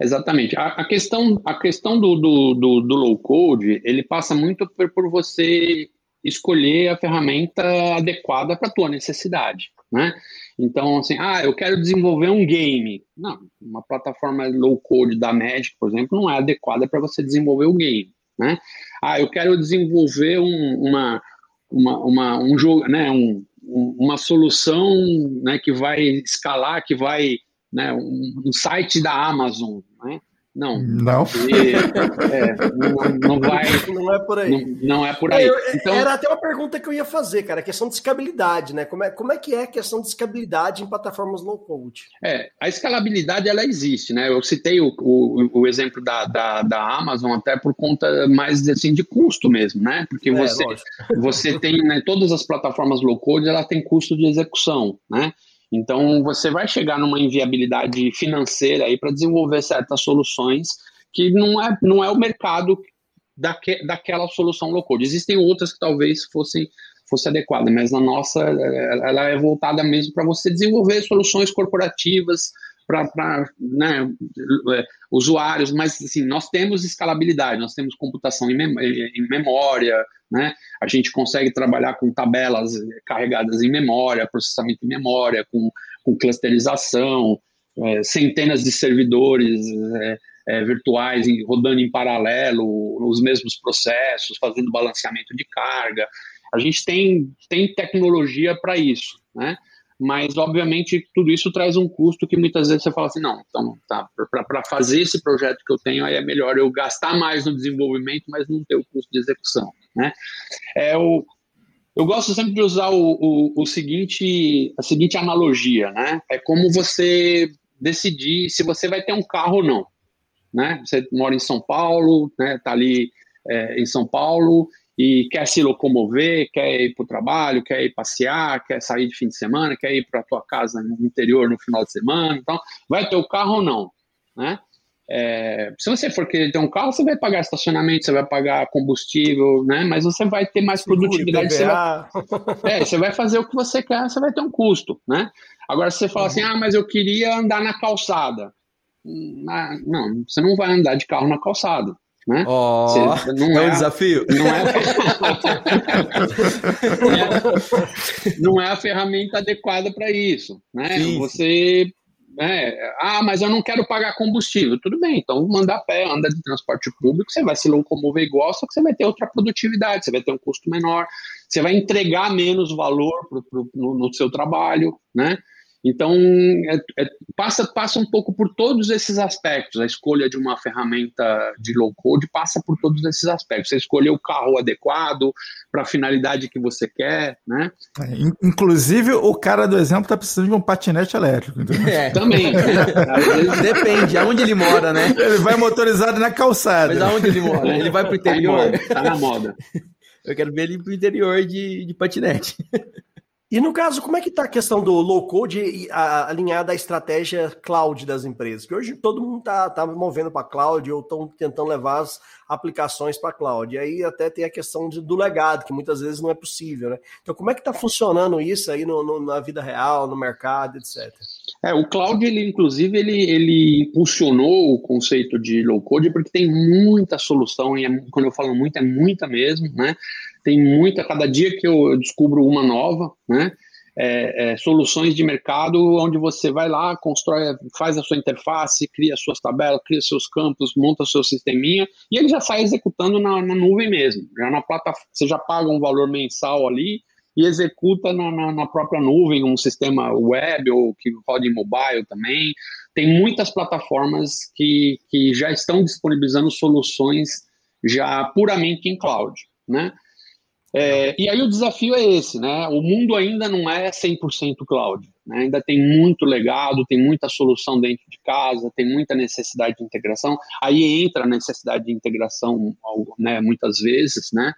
Exatamente. A, a, questão, a questão do, do, do, do, low code, ele passa muito por, por você escolher a ferramenta adequada para a tua necessidade, né? Então, assim, ah, eu quero desenvolver um game. Não, uma plataforma low code da Magic, por exemplo, não é adequada para você desenvolver o um game, né? Ah, eu quero desenvolver um, uma, uma, uma, um jogo, né, um, uma solução né, que vai escalar, que vai, né, um, um site da Amazon, né? Não. Não. E, é, não, não, vai. Não é por aí. Não, não é por aí. É, eu, então, era até uma pergunta que eu ia fazer, cara. A questão de escalabilidade, né? Como é, como é que é a questão de escalabilidade em plataformas low code? É, a escalabilidade ela existe, né? Eu citei o, o, o exemplo da, da, da, Amazon até por conta mais assim, de custo mesmo, né? Porque é, você, você tem, né, todas as plataformas low code, ela tem custo de execução, né? Então, você vai chegar numa inviabilidade financeira aí para desenvolver certas soluções que não é, não é o mercado daque, daquela solução low code. Existem outras que talvez fossem fosse adequada, mas na nossa ela é voltada mesmo para você desenvolver soluções corporativas para né, usuários, mas assim, nós temos escalabilidade, nós temos computação em, em memória, né? A gente consegue trabalhar com tabelas carregadas em memória, processamento em memória, com, com clusterização, é, centenas de servidores é, é, virtuais em, rodando em paralelo os mesmos processos, fazendo balanceamento de carga. A gente tem, tem tecnologia para isso, né? Mas obviamente tudo isso traz um custo que muitas vezes você fala assim, não, então tá, para fazer esse projeto que eu tenho, aí é melhor eu gastar mais no desenvolvimento, mas não ter o custo de execução, né? É o, eu gosto sempre de usar o, o, o seguinte, a seguinte analogia, né? É como você decidir se você vai ter um carro ou não, né? Você mora em São Paulo, né? Tá ali é, em São Paulo e quer se locomover, quer ir para o trabalho, quer ir passear, quer sair de fim de semana, quer ir para a tua casa no interior no final de semana, então vai ter o carro ou não, né? É, se você for querer ter um carro, você vai pagar estacionamento, você vai pagar combustível, né? Mas você vai ter mais produtividade. Você vai, é, você vai fazer o que você quer, você vai ter um custo, né? Agora, se você fala assim, ah, mas eu queria andar na calçada. Ah, não, você não vai andar de carro na calçada. Né? Oh, você, não é, é um desafio. Não é, não é a ferramenta adequada para isso. Né? Você é, ah, mas eu não quero pagar combustível. Tudo bem, então manda a pé, anda de transporte público, você vai se locomover igual, só que você vai ter outra produtividade, você vai ter um custo menor, você vai entregar menos valor pro, pro, no, no seu trabalho, né? Então, é, é, passa, passa um pouco por todos esses aspectos. A escolha de uma ferramenta de low code passa por todos esses aspectos. Você escolher o carro adequado para a finalidade que você quer, né? É, inclusive, o cara do exemplo está precisando de um patinete elétrico. É. Também. Depende, aonde ele mora, né? Ele vai motorizado na calçada. Mas aonde ele mora? Ele vai para o tá interior? Tá na moda. Eu quero ver ele para o interior de, de patinete. E no caso, como é que está a questão do low code alinhada à estratégia cloud das empresas? Porque hoje todo mundo está tá movendo para cloud ou estão tentando levar as aplicações para cloud. E aí até tem a questão de, do legado, que muitas vezes não é possível, né? Então, como é que está funcionando isso aí no, no, na vida real, no mercado, etc? É, o cloud, ele, inclusive, ele, ele impulsionou o conceito de low code porque tem muita solução, e é, quando eu falo muito, é muita mesmo, né? tem muita, cada dia que eu descubro uma nova, né? É, é, soluções de mercado onde você vai lá, constrói, faz a sua interface, cria suas tabelas, cria seus campos, monta seu sisteminha e ele já sai executando na, na nuvem mesmo. Já na plataforma, você já paga um valor mensal ali e executa na, na, na, própria nuvem, um sistema web ou que roda em mobile também. Tem muitas plataformas que, que já estão disponibilizando soluções já puramente em cloud, né? É, e aí o desafio é esse, né? O mundo ainda não é 100% cloud, né? ainda tem muito legado, tem muita solução dentro de casa, tem muita necessidade de integração. Aí entra a necessidade de integração, né, muitas vezes, né?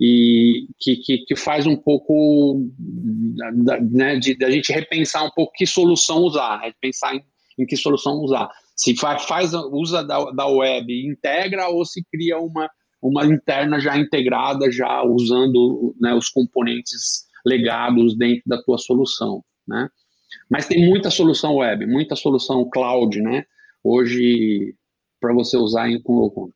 E que, que, que faz um pouco da, né, de, a gente repensar um pouco que solução usar, né? pensar em, em que solução usar. Se faz, faz usa da, da web, integra ou se cria uma uma interna já integrada, já usando né, os componentes legados dentro da tua solução, né? Mas tem muita solução web, muita solução cloud, né? Hoje para você usar em com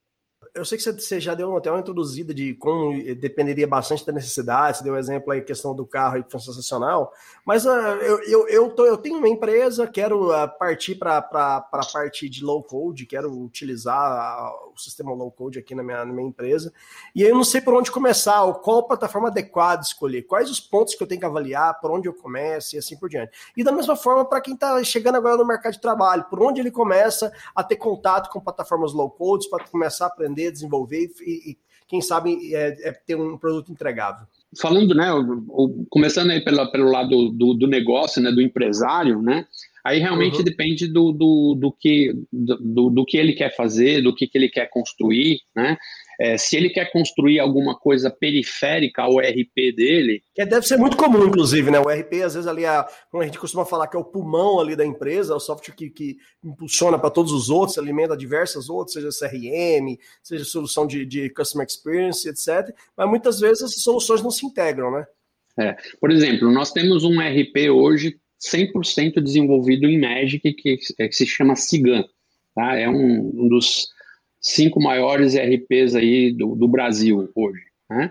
eu sei que você já deu até uma introduzida de como dependeria bastante da necessidade, você deu exemplo aí, questão do carro que foi sensacional, mas uh, eu, eu, eu, tô, eu tenho uma empresa, quero uh, partir para a parte de low code, quero utilizar uh, o sistema low code aqui na minha, na minha empresa, e eu não sei por onde começar, qual plataforma adequada escolher, quais os pontos que eu tenho que avaliar, por onde eu começo e assim por diante. E da mesma forma, para quem está chegando agora no mercado de trabalho, por onde ele começa a ter contato com plataformas low code, para começar a aprender desenvolver e, e quem sabe, é, é, ter um produto entregável. Falando, né, começando aí pela, pelo lado do, do negócio, né, do empresário, né, aí realmente uhum. depende do, do, do que, do, do, que ele quer fazer, do que, que ele quer construir, né, é, se ele quer construir alguma coisa periférica ao RP dele. Que deve ser muito comum, inclusive, né? O RP, às vezes, ali, a, como a gente costuma falar, que é o pulmão ali da empresa, é o software que, que impulsiona para todos os outros, alimenta diversas outras, seja CRM, seja solução de, de Customer Experience, etc. Mas muitas vezes essas soluções não se integram, né? É. Por exemplo, nós temos um RP hoje 100% desenvolvido em Magic que, que se chama Cigan. Tá? É um, um dos cinco maiores RPs aí do, do Brasil hoje. Né?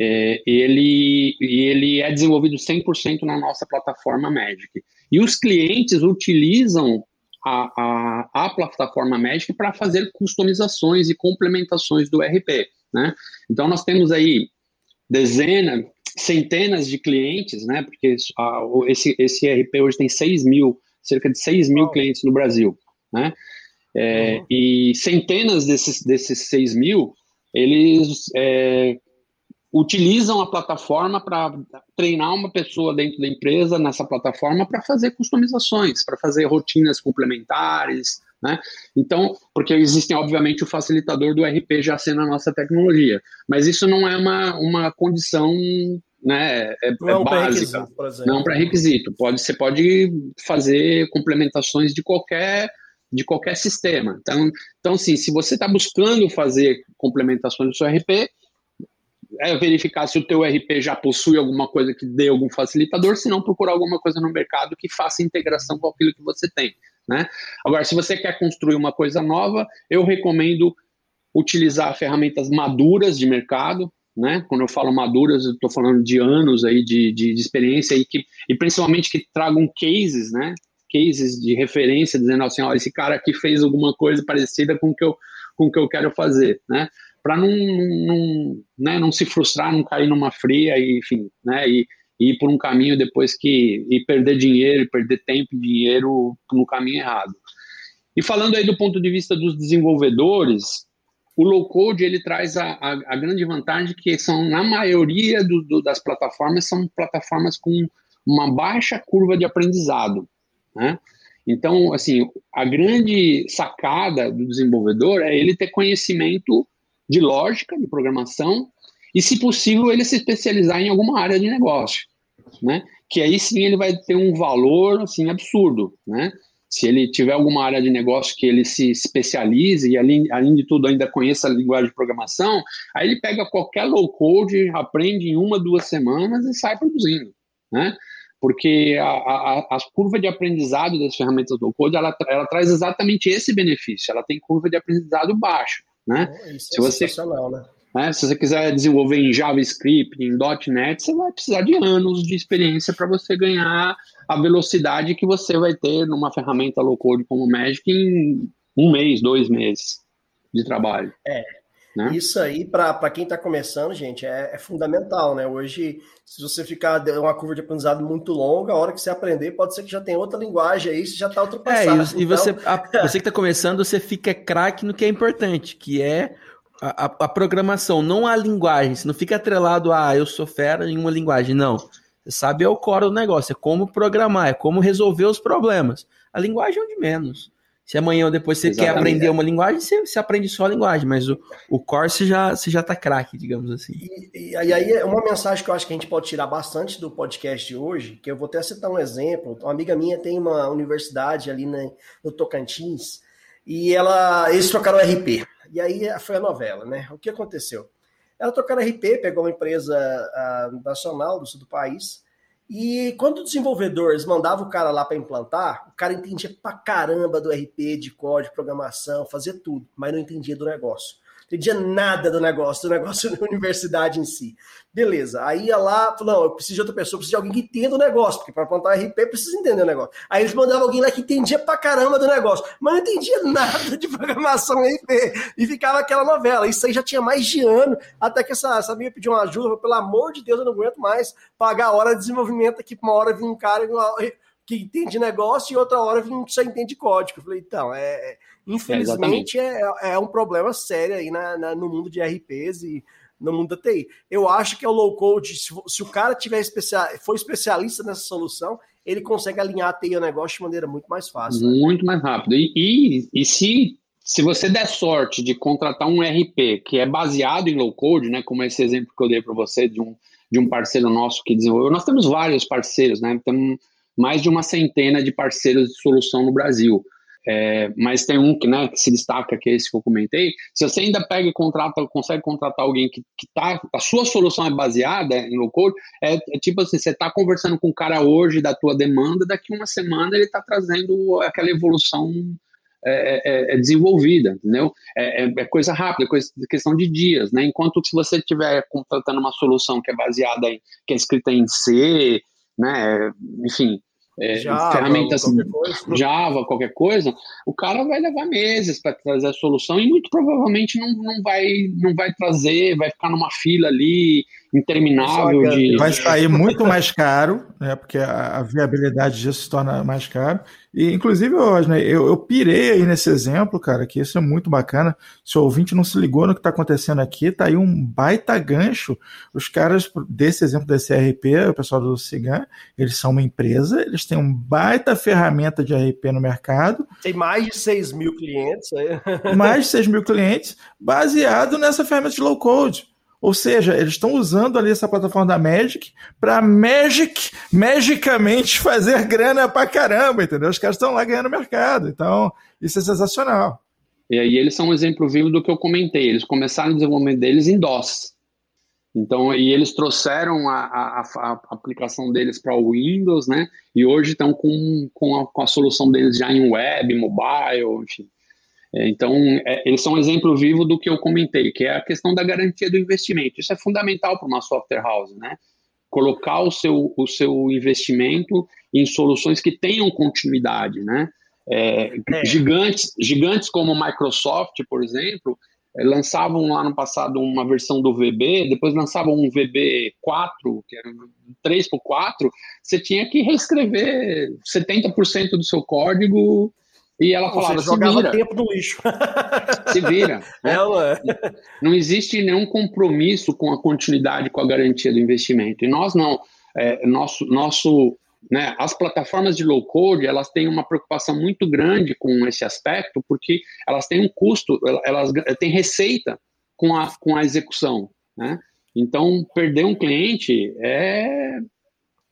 É, ele, ele é desenvolvido 100% na nossa plataforma Magic. E os clientes utilizam a, a, a plataforma Magic para fazer customizações e complementações do RP. Né? Então, nós temos aí dezenas, centenas de clientes, né? porque a, esse, esse RP hoje tem 6 mil, cerca de 6 mil clientes no Brasil. Né? É, uhum. E centenas desses, desses 6 mil, eles é, utilizam a plataforma para treinar uma pessoa dentro da empresa nessa plataforma para fazer customizações, para fazer rotinas complementares, Né? Então, porque existem, obviamente, o facilitador do RP já sendo a nossa tecnologia, mas isso não é uma, uma condição né, é, não é, um básica, não é um pré-requisito. Pode, você pode fazer complementações de qualquer de qualquer sistema. Então, então sim, se você está buscando fazer complementações do seu RP, é verificar se o teu RP já possui alguma coisa que dê algum facilitador, se não procurar alguma coisa no mercado que faça integração com aquilo que você tem. Né? Agora, se você quer construir uma coisa nova, eu recomendo utilizar ferramentas maduras de mercado, né? Quando eu falo maduras, eu estou falando de anos aí de, de, de, experiência e, que, e principalmente que tragam cases, né? Cases de referência, dizendo assim, ó, esse cara aqui fez alguma coisa parecida com o que eu, com o que eu quero fazer, né? Para não, não, né, não se frustrar, não cair numa fria, e, enfim, né? E, e ir por um caminho depois que e perder dinheiro, perder tempo e dinheiro no caminho errado. E falando aí do ponto de vista dos desenvolvedores, o low code ele traz a, a, a grande vantagem que são na maioria do, do, das plataformas são plataformas com uma baixa curva de aprendizado, né? Então, assim, a grande sacada do desenvolvedor é ele ter conhecimento de lógica, de programação, e, se possível, ele se especializar em alguma área de negócio, né? Que aí sim ele vai ter um valor, assim, absurdo, né? Se ele tiver alguma área de negócio que ele se especialize e, além, além de tudo, ainda conheça a linguagem de programação, aí ele pega qualquer low code, aprende em uma, duas semanas e sai produzindo, né? Porque a, a, a curva de aprendizado das ferramentas low code, ela, ela traz exatamente esse benefício, ela tem curva de aprendizado baixo, né? Isso Se é você, né? Né? Se você quiser desenvolver em JavaScript, em .NET, você vai precisar de anos de experiência para você ganhar a velocidade que você vai ter numa ferramenta low-code como o Magic em um mês, dois meses de trabalho. É, né? Isso aí, para quem está começando, gente, é, é, fundamental, né? Hoje, se você ficar uma curva de aprendizado muito longa, a hora que você aprender, pode ser que já tenha outra linguagem aí, você já está ultrapassado. É, e, então... você, a, você que está começando, você fica craque no que é importante, que é a, a, programação, não a linguagem. Você não fica atrelado a ah, eu sou fera em uma linguagem. Não. Você sabe é o core do negócio, é como programar, é como resolver os problemas. A linguagem é o de menos. Se amanhã ou depois você Exatamente. quer aprender uma linguagem, você, você, aprende só a linguagem, mas o, o core você já, você já tá craque, digamos assim. E, e, aí, é uma mensagem que eu acho que a gente pode tirar bastante do podcast de hoje, que eu vou até citar um exemplo. Uma amiga minha tem uma universidade ali no Tocantins, e ela, eles trocaram RP. E aí foi a novela, né? O que aconteceu? Ela trocaram RP, pegou uma empresa uh, nacional do sul do país, e quando o desenvolvedor eles mandavam o cara lá para implantar, o cara entendia pra caramba do RP, de código, programação, fazia tudo, mas não entendia do negócio entendia nada do negócio, do negócio da universidade em si. Beleza, aí ia lá, falou, não, eu preciso de outra pessoa, preciso de alguém que entenda o negócio, porque para plantar RP precisa entender o negócio. Aí eles mandavam alguém lá que entendia pra caramba do negócio, mas não entendia nada de programação RP, e ficava aquela novela. Isso aí já tinha mais de ano, até que essa, essa amiga pediu uma ajuda, falou, pelo amor de Deus, eu não aguento mais pagar a hora de desenvolvimento aqui, uma hora vir um cara que entende negócio e outra hora que só entende código. Eu falei, então, é, é Infelizmente, é, é, é, um problema sério aí na, na, no mundo de RPs e no mundo da TI. Eu acho que é o low code, se, se o cara tiver especial, for especialista nessa solução, ele consegue alinhar a TI ao negócio de maneira muito mais fácil. Né? Muito mais rápido. E, e, e, se, se você der sorte de contratar um RP que é baseado em low code, né, como esse exemplo que eu dei para você de um, de um parceiro nosso que desenvolveu, nós temos vários parceiros, né? Temos mais de uma centena de parceiros de solução no Brasil. É, mas tem um que, né, que se destaca, que é esse que eu comentei. Se você ainda pega e contrata, consegue contratar alguém que, que tá, a sua solução é baseada em low code, é, é tipo assim, você está conversando com o cara hoje da tua demanda, daqui uma semana ele está trazendo aquela evolução é, é, é desenvolvida, entendeu? É, é, é, coisa rápida, coisa, questão de dias, né? Enquanto se você estiver contratando uma solução que é baseada em, que é escrita em C, né, enfim, é, Java, ferramentas qualquer Java, qualquer coisa, o cara vai levar meses para trazer a solução e muito provavelmente não, não, vai, não vai trazer, vai ficar numa fila ali interminável de. Vai sair muito mais caro, né? Porque a, a viabilidade disso se torna mais caro. E, inclusive, Osner, eu, eu pirei aí nesse exemplo, cara, que isso é muito bacana. Se o ouvinte não se ligou no que está acontecendo aqui, tá aí um baita gancho. Os caras desse exemplo da CRP, o pessoal do Cigan, eles são uma empresa, eles têm um baita ferramenta de RP no mercado. Tem mais de 6 mil clientes. Aí. mais de 6 mil clientes, baseado nessa ferramenta de low code. Ou seja, eles estão usando ali essa plataforma da Magic para Magic, magicamente fazer grana pra caramba, entendeu? Os caras estão lá ganhando mercado. Então, isso é sensacional. E aí eles são um exemplo vivo do que eu comentei. Eles começaram o desenvolvimento deles em DOS. Então, e eles trouxeram a, a, a aplicação deles para o Windows, né? E hoje estão com, com, a, com a solução deles já em web, mobile, enfim. É, então, é, eles são um exemplo vivo do que eu comentei, que é a questão da garantia do investimento. Isso é fundamental para uma software house, né? Colocar o seu, o seu investimento em soluções que tenham continuidade, né? É, é. Gigantes, gigantes como Microsoft, por exemplo, é, lançavam lá no passado uma versão do VB, depois lançavam um VB4, que era 3x4, você tinha que reescrever 70% do seu código e ela falava, Você jogava vira. tempo no lixo. Se vira. Né? Ela... Não existe nenhum compromisso com a continuidade, com a garantia do investimento. E nós não. É, nosso, nosso, né, as plataformas de low code elas têm uma preocupação muito grande com esse aspecto, porque elas têm um custo, elas têm receita com a, com a execução. Né? Então, perder um cliente é,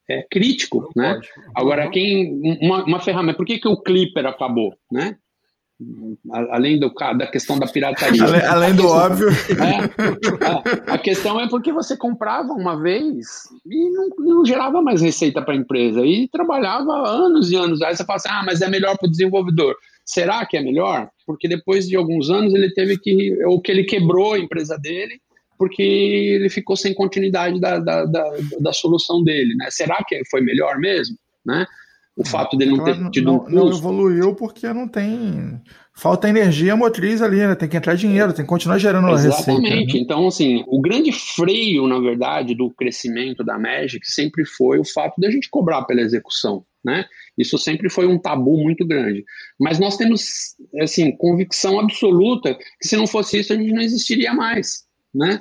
é crítico, não né? Pode. Agora, quem uma, uma, ferramenta, por que, que o Clipper acabou, né? Além do, da questão da pirataria. Além, além do questão, óbvio. É, a, a, questão é porque você comprava uma vez e não, não gerava mais receita para a empresa e trabalhava anos e anos. Aí você fala assim, ah, mas é melhor para o desenvolvedor. Será que é melhor? Porque depois de alguns anos ele teve que, ou que ele quebrou a empresa dele porque ele ficou sem continuidade da, da, da, da solução dele, né? Será que foi melhor mesmo, né? O fato dele não ter tido não, um. Não evoluiu porque não tem... Falta energia motriz ali, né? Tem que entrar dinheiro, tem que continuar gerando Exatamente. receita. Exatamente. Né? Então, assim, o grande freio, na verdade, do crescimento da Magic sempre foi o fato da gente cobrar pela execução, né? Isso sempre foi um tabu muito grande. Mas nós temos, assim, convicção absoluta que se não fosse isso, a gente não existiria mais né?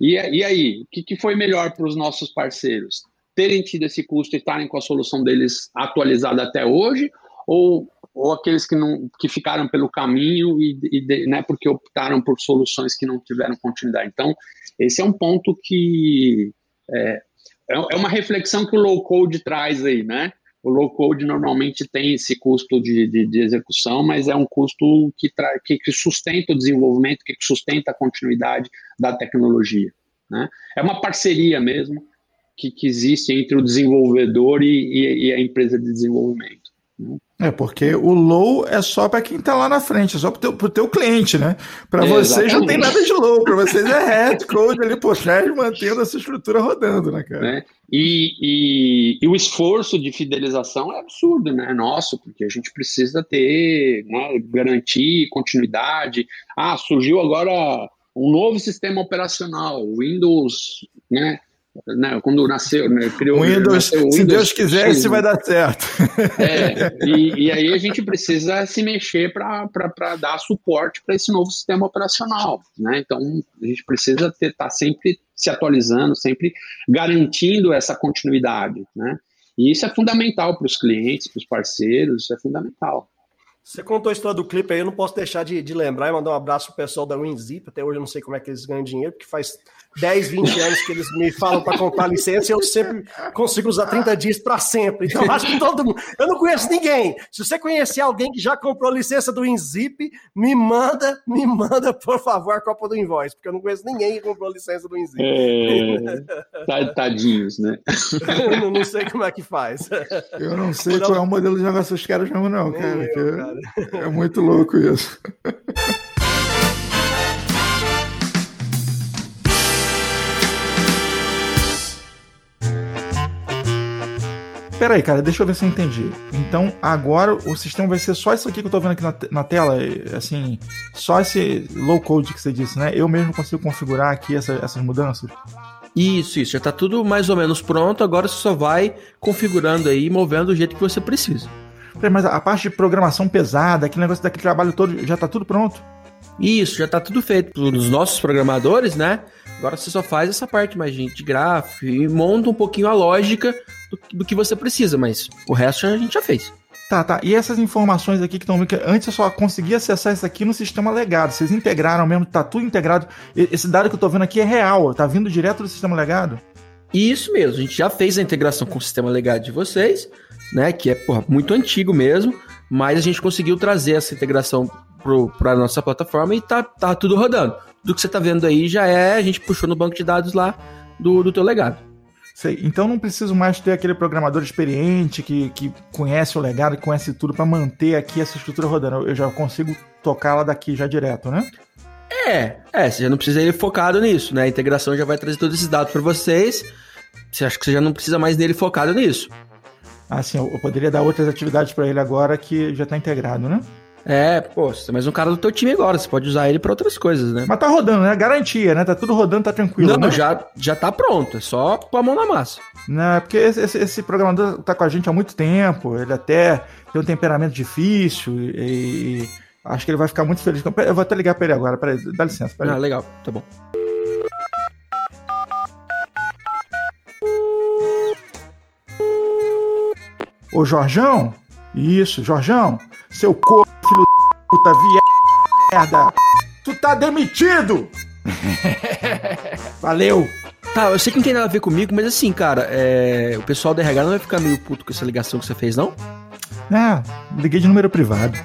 E, e aí, o que, que foi melhor para os nossos parceiros? Terem tido esse custo e estarem com a solução deles atualizada até hoje, ou, ou aqueles que, não, que ficaram pelo caminho e, e né, porque optaram por soluções que não tiveram continuidade? Então, esse é um ponto que é, é, é uma reflexão que o low code traz aí, né? O low code normalmente tem esse custo de, de, de execução, mas é um custo que, que, que, sustenta o desenvolvimento, que sustenta a continuidade da tecnologia. Né? É uma parceria mesmo que, que existe entre o desenvolvedor e, e, e a empresa de desenvolvimento. Né? É, porque o low é só para quem está lá na frente, é só para o teu, teu cliente, né? Para vocês não tem nada de low, para vocês é head code ali por trás, mantendo essa estrutura rodando, né, cara? É. E, e, e, o esforço de fidelização é absurdo, né? Nosso, porque a gente precisa ter, né, garantir continuidade. Ah, surgiu agora um novo sistema operacional, Windows, né? Né, quando nasceu, né, criou Windows, nasceu Windows, se Deus quiser, isso vai dar certo. É, e, e, aí a gente precisa se mexer para dar suporte para esse novo sistema operacional, né? Então a gente precisa estar tá sempre se atualizando, sempre garantindo essa continuidade, né? E isso é fundamental para os clientes, para os parceiros, isso é fundamental. Você contou a história do clipe aí, eu não posso deixar de, de lembrar e mandar um abraço pro pessoal da WinZip. Até hoje eu não sei como é que eles ganham dinheiro, porque faz 10, 20 anos que eles me falam para comprar licença e eu sempre consigo usar 30 dias para sempre. Então, acho que todo mundo. Eu não conheço ninguém. Se você conhecer alguém que já comprou licença do WinZip, me manda, me manda, por favor, a Copa do Invoice, porque eu não conheço ninguém que comprou licença do WinZip. É... Tadinhos, né? eu não sei como é que faz. Eu não sei qual é o modelo de negócio dos caras mesmo, não, cara. Eu, cara. É muito louco isso. Peraí, cara, deixa eu ver se eu entendi. Então, agora o sistema vai ser só isso aqui que eu tô vendo aqui na, na tela, assim, só esse low code que você disse, né? Eu mesmo consigo configurar aqui essa, essas mudanças? Isso, isso. Já está tudo mais ou menos pronto. Agora você só vai configurando aí, movendo do jeito que você precisa. Mas a parte de programação pesada, aquele negócio daquele trabalho todo, já está tudo pronto? Isso, já está tudo feito pelos nossos programadores, né? Agora você só faz essa parte mais de gráfico e monta um pouquinho a lógica do, do, que você precisa, mas o resto a gente já fez. Tá, tá. E essas informações aqui que estão antes eu só conseguia acessar isso aqui no sistema legado. Vocês integraram mesmo, tá tudo integrado. Esse dado que eu tô vendo aqui é real, tá vindo direto do sistema legado? Isso mesmo, a gente já fez a integração com o sistema legado de vocês, né? Que é porra, muito antigo mesmo, mas a gente conseguiu trazer essa integração para a nossa plataforma e tá, tá tudo rodando. Do que você tá vendo aí já é, a gente puxou no banco de dados lá do, do teu legado. Sei. Então não preciso mais ter aquele programador experiente que, que conhece o legado, que conhece tudo para manter aqui essa estrutura rodando. Eu já consigo tocá-la daqui já direto, né? É, é, você já não precisa ir focado nisso, né? A integração já vai trazer todos esses dados para vocês. Você acha que você já não precisa mais dele focado nisso? Ah, sim, eu poderia dar outras atividades para ele agora que já está integrado, né? É, pô, você tem mais um cara do teu time agora, você pode usar ele para outras coisas, né? Mas tá rodando, né? Garantia, né? Tá tudo rodando, tá tranquilo. Não, né? já, já tá pronto, é só pôr a mão na massa. Não, é porque esse, esse, esse, programador tá com a gente há muito tempo, ele até tem um temperamento difícil e, e acho que ele vai ficar muito feliz. Eu vou até ligar pra ele agora, peraí, dá licença. Peraí. Ah, legal, tá bom. Ô, Jorjão? Isso, Jorjão, seu co... filho da puta, merda. Tu tá demitido! Valeu! Tá, eu sei que não tem nada a ver comigo, mas assim, cara, é... o pessoal da RH não vai ficar meio puto com essa ligação que você fez, não? Ah, liguei de número privado.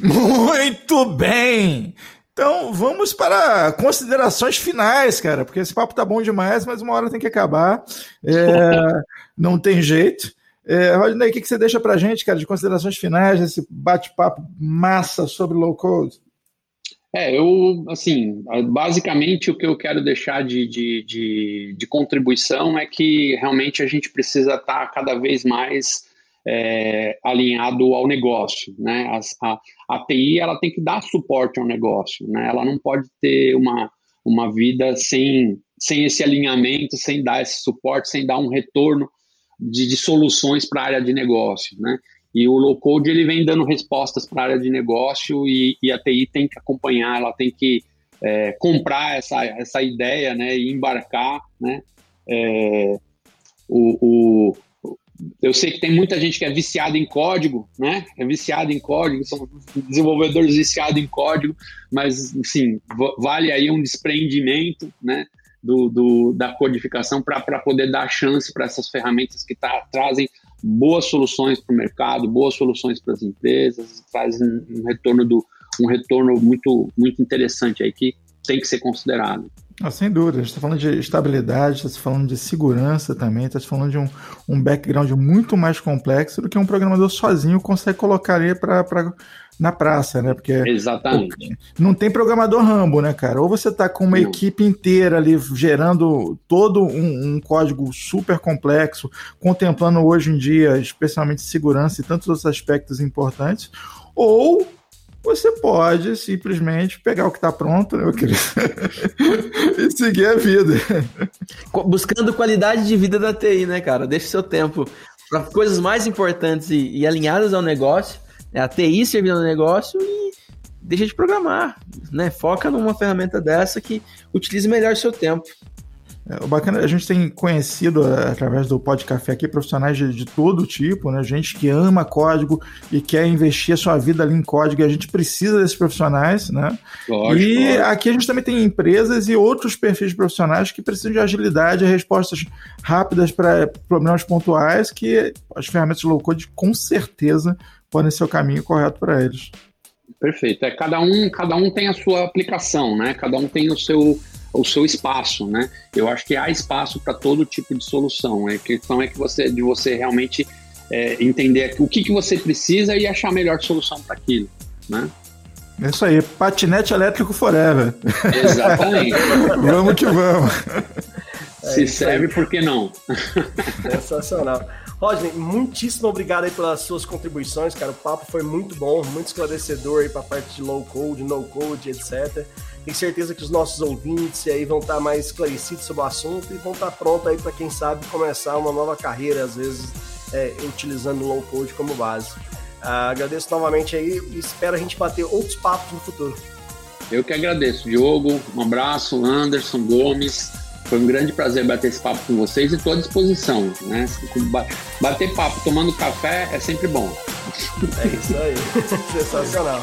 Muito bem! Então vamos para considerações finais, cara, porque esse papo tá bom demais, mas uma hora tem que acabar. É, não tem jeito. É, Rodney, o que, que você deixa para gente, cara, de considerações finais desse bate-papo massa sobre low code? É, eu, assim, basicamente o que eu quero deixar de, de, de, de contribuição é que realmente a gente precisa estar cada vez mais é, alinhado ao negócio, né? A, a, a, TI ela tem que dar suporte ao negócio, né? Ela não pode ter uma, uma vida sem, sem esse alinhamento, sem dar esse suporte, sem dar um retorno de, de soluções para a área de negócio, né? E o low code ele vem dando respostas para a área de negócio e, e, a TI tem que acompanhar, ela tem que é, comprar essa, essa ideia, né? E embarcar, né? É, o, o, eu sei que tem muita gente que é viciada em código, né? É viciada em código, são desenvolvedores viciados em código, mas, sim, vale aí um desprendimento, né? Do, do da codificação para poder dar chance para essas ferramentas que tá, trazem boas soluções para o mercado, boas soluções para as empresas, trazem um retorno do um retorno muito muito interessante aí que tem que ser considerado. Ah, sem dúvida, a gente está falando de estabilidade, está falando de segurança também, está falando de um, um background muito mais complexo do que um programador sozinho consegue colocar ali para na praça, né? Porque Exatamente. não tem programador Rambo, né, cara? Ou você tá com uma não. equipe inteira ali gerando todo um, um, código super complexo, contemplando hoje em dia, especialmente segurança e tantos outros aspectos importantes, ou você pode simplesmente pegar o que está pronto, né, meu querido, e seguir a vida. Buscando qualidade de vida da TI, né, cara? Deixe seu tempo para coisas mais importantes e, e, alinhadas ao negócio, né? a TI servindo ao negócio e deixa de programar, né? Foca numa ferramenta dessa que utilize melhor seu tempo. É, o bacana, a gente tem conhecido é, através do Pod Café aqui profissionais de, de, todo tipo, né? Gente que ama código e quer investir a sua vida ali em código, e a gente precisa desses profissionais, né? Lógico, e lógico. aqui a gente também tem empresas e outros perfis de profissionais que precisam de agilidade e respostas rápidas para problemas pontuais que as ferramentas low code com certeza podem ser o caminho correto para eles. Perfeito. É, cada, um, cada um tem a sua aplicação, né? Cada um tem o seu o seu espaço, né? Eu acho que há espaço para todo tipo de solução. A questão é que você, de você realmente é, entender o que, que você precisa e achar a melhor solução para aquilo, né? É isso aí, patinete elétrico forever. Exatamente. vamos que vamos. Se é serve, por que não? Sensacional. Rodney, muitíssimo obrigado aí pelas suas contribuições, cara. O papo foi muito bom, muito esclarecedor aí para a parte de low code, no code, etc. Tenho certeza que os nossos ouvintes aí vão estar mais esclarecidos sobre o assunto e vão estar prontos aí para quem sabe começar uma nova carreira, às vezes é, utilizando o low code como base. Uh, agradeço novamente aí e espero a gente bater outros papos no futuro. Eu que agradeço, Diogo. Um abraço, Anderson Gomes. Foi um grande prazer bater esse papo com vocês e estou à disposição. Né? Bater papo tomando café é sempre bom. É isso aí. Sensacional.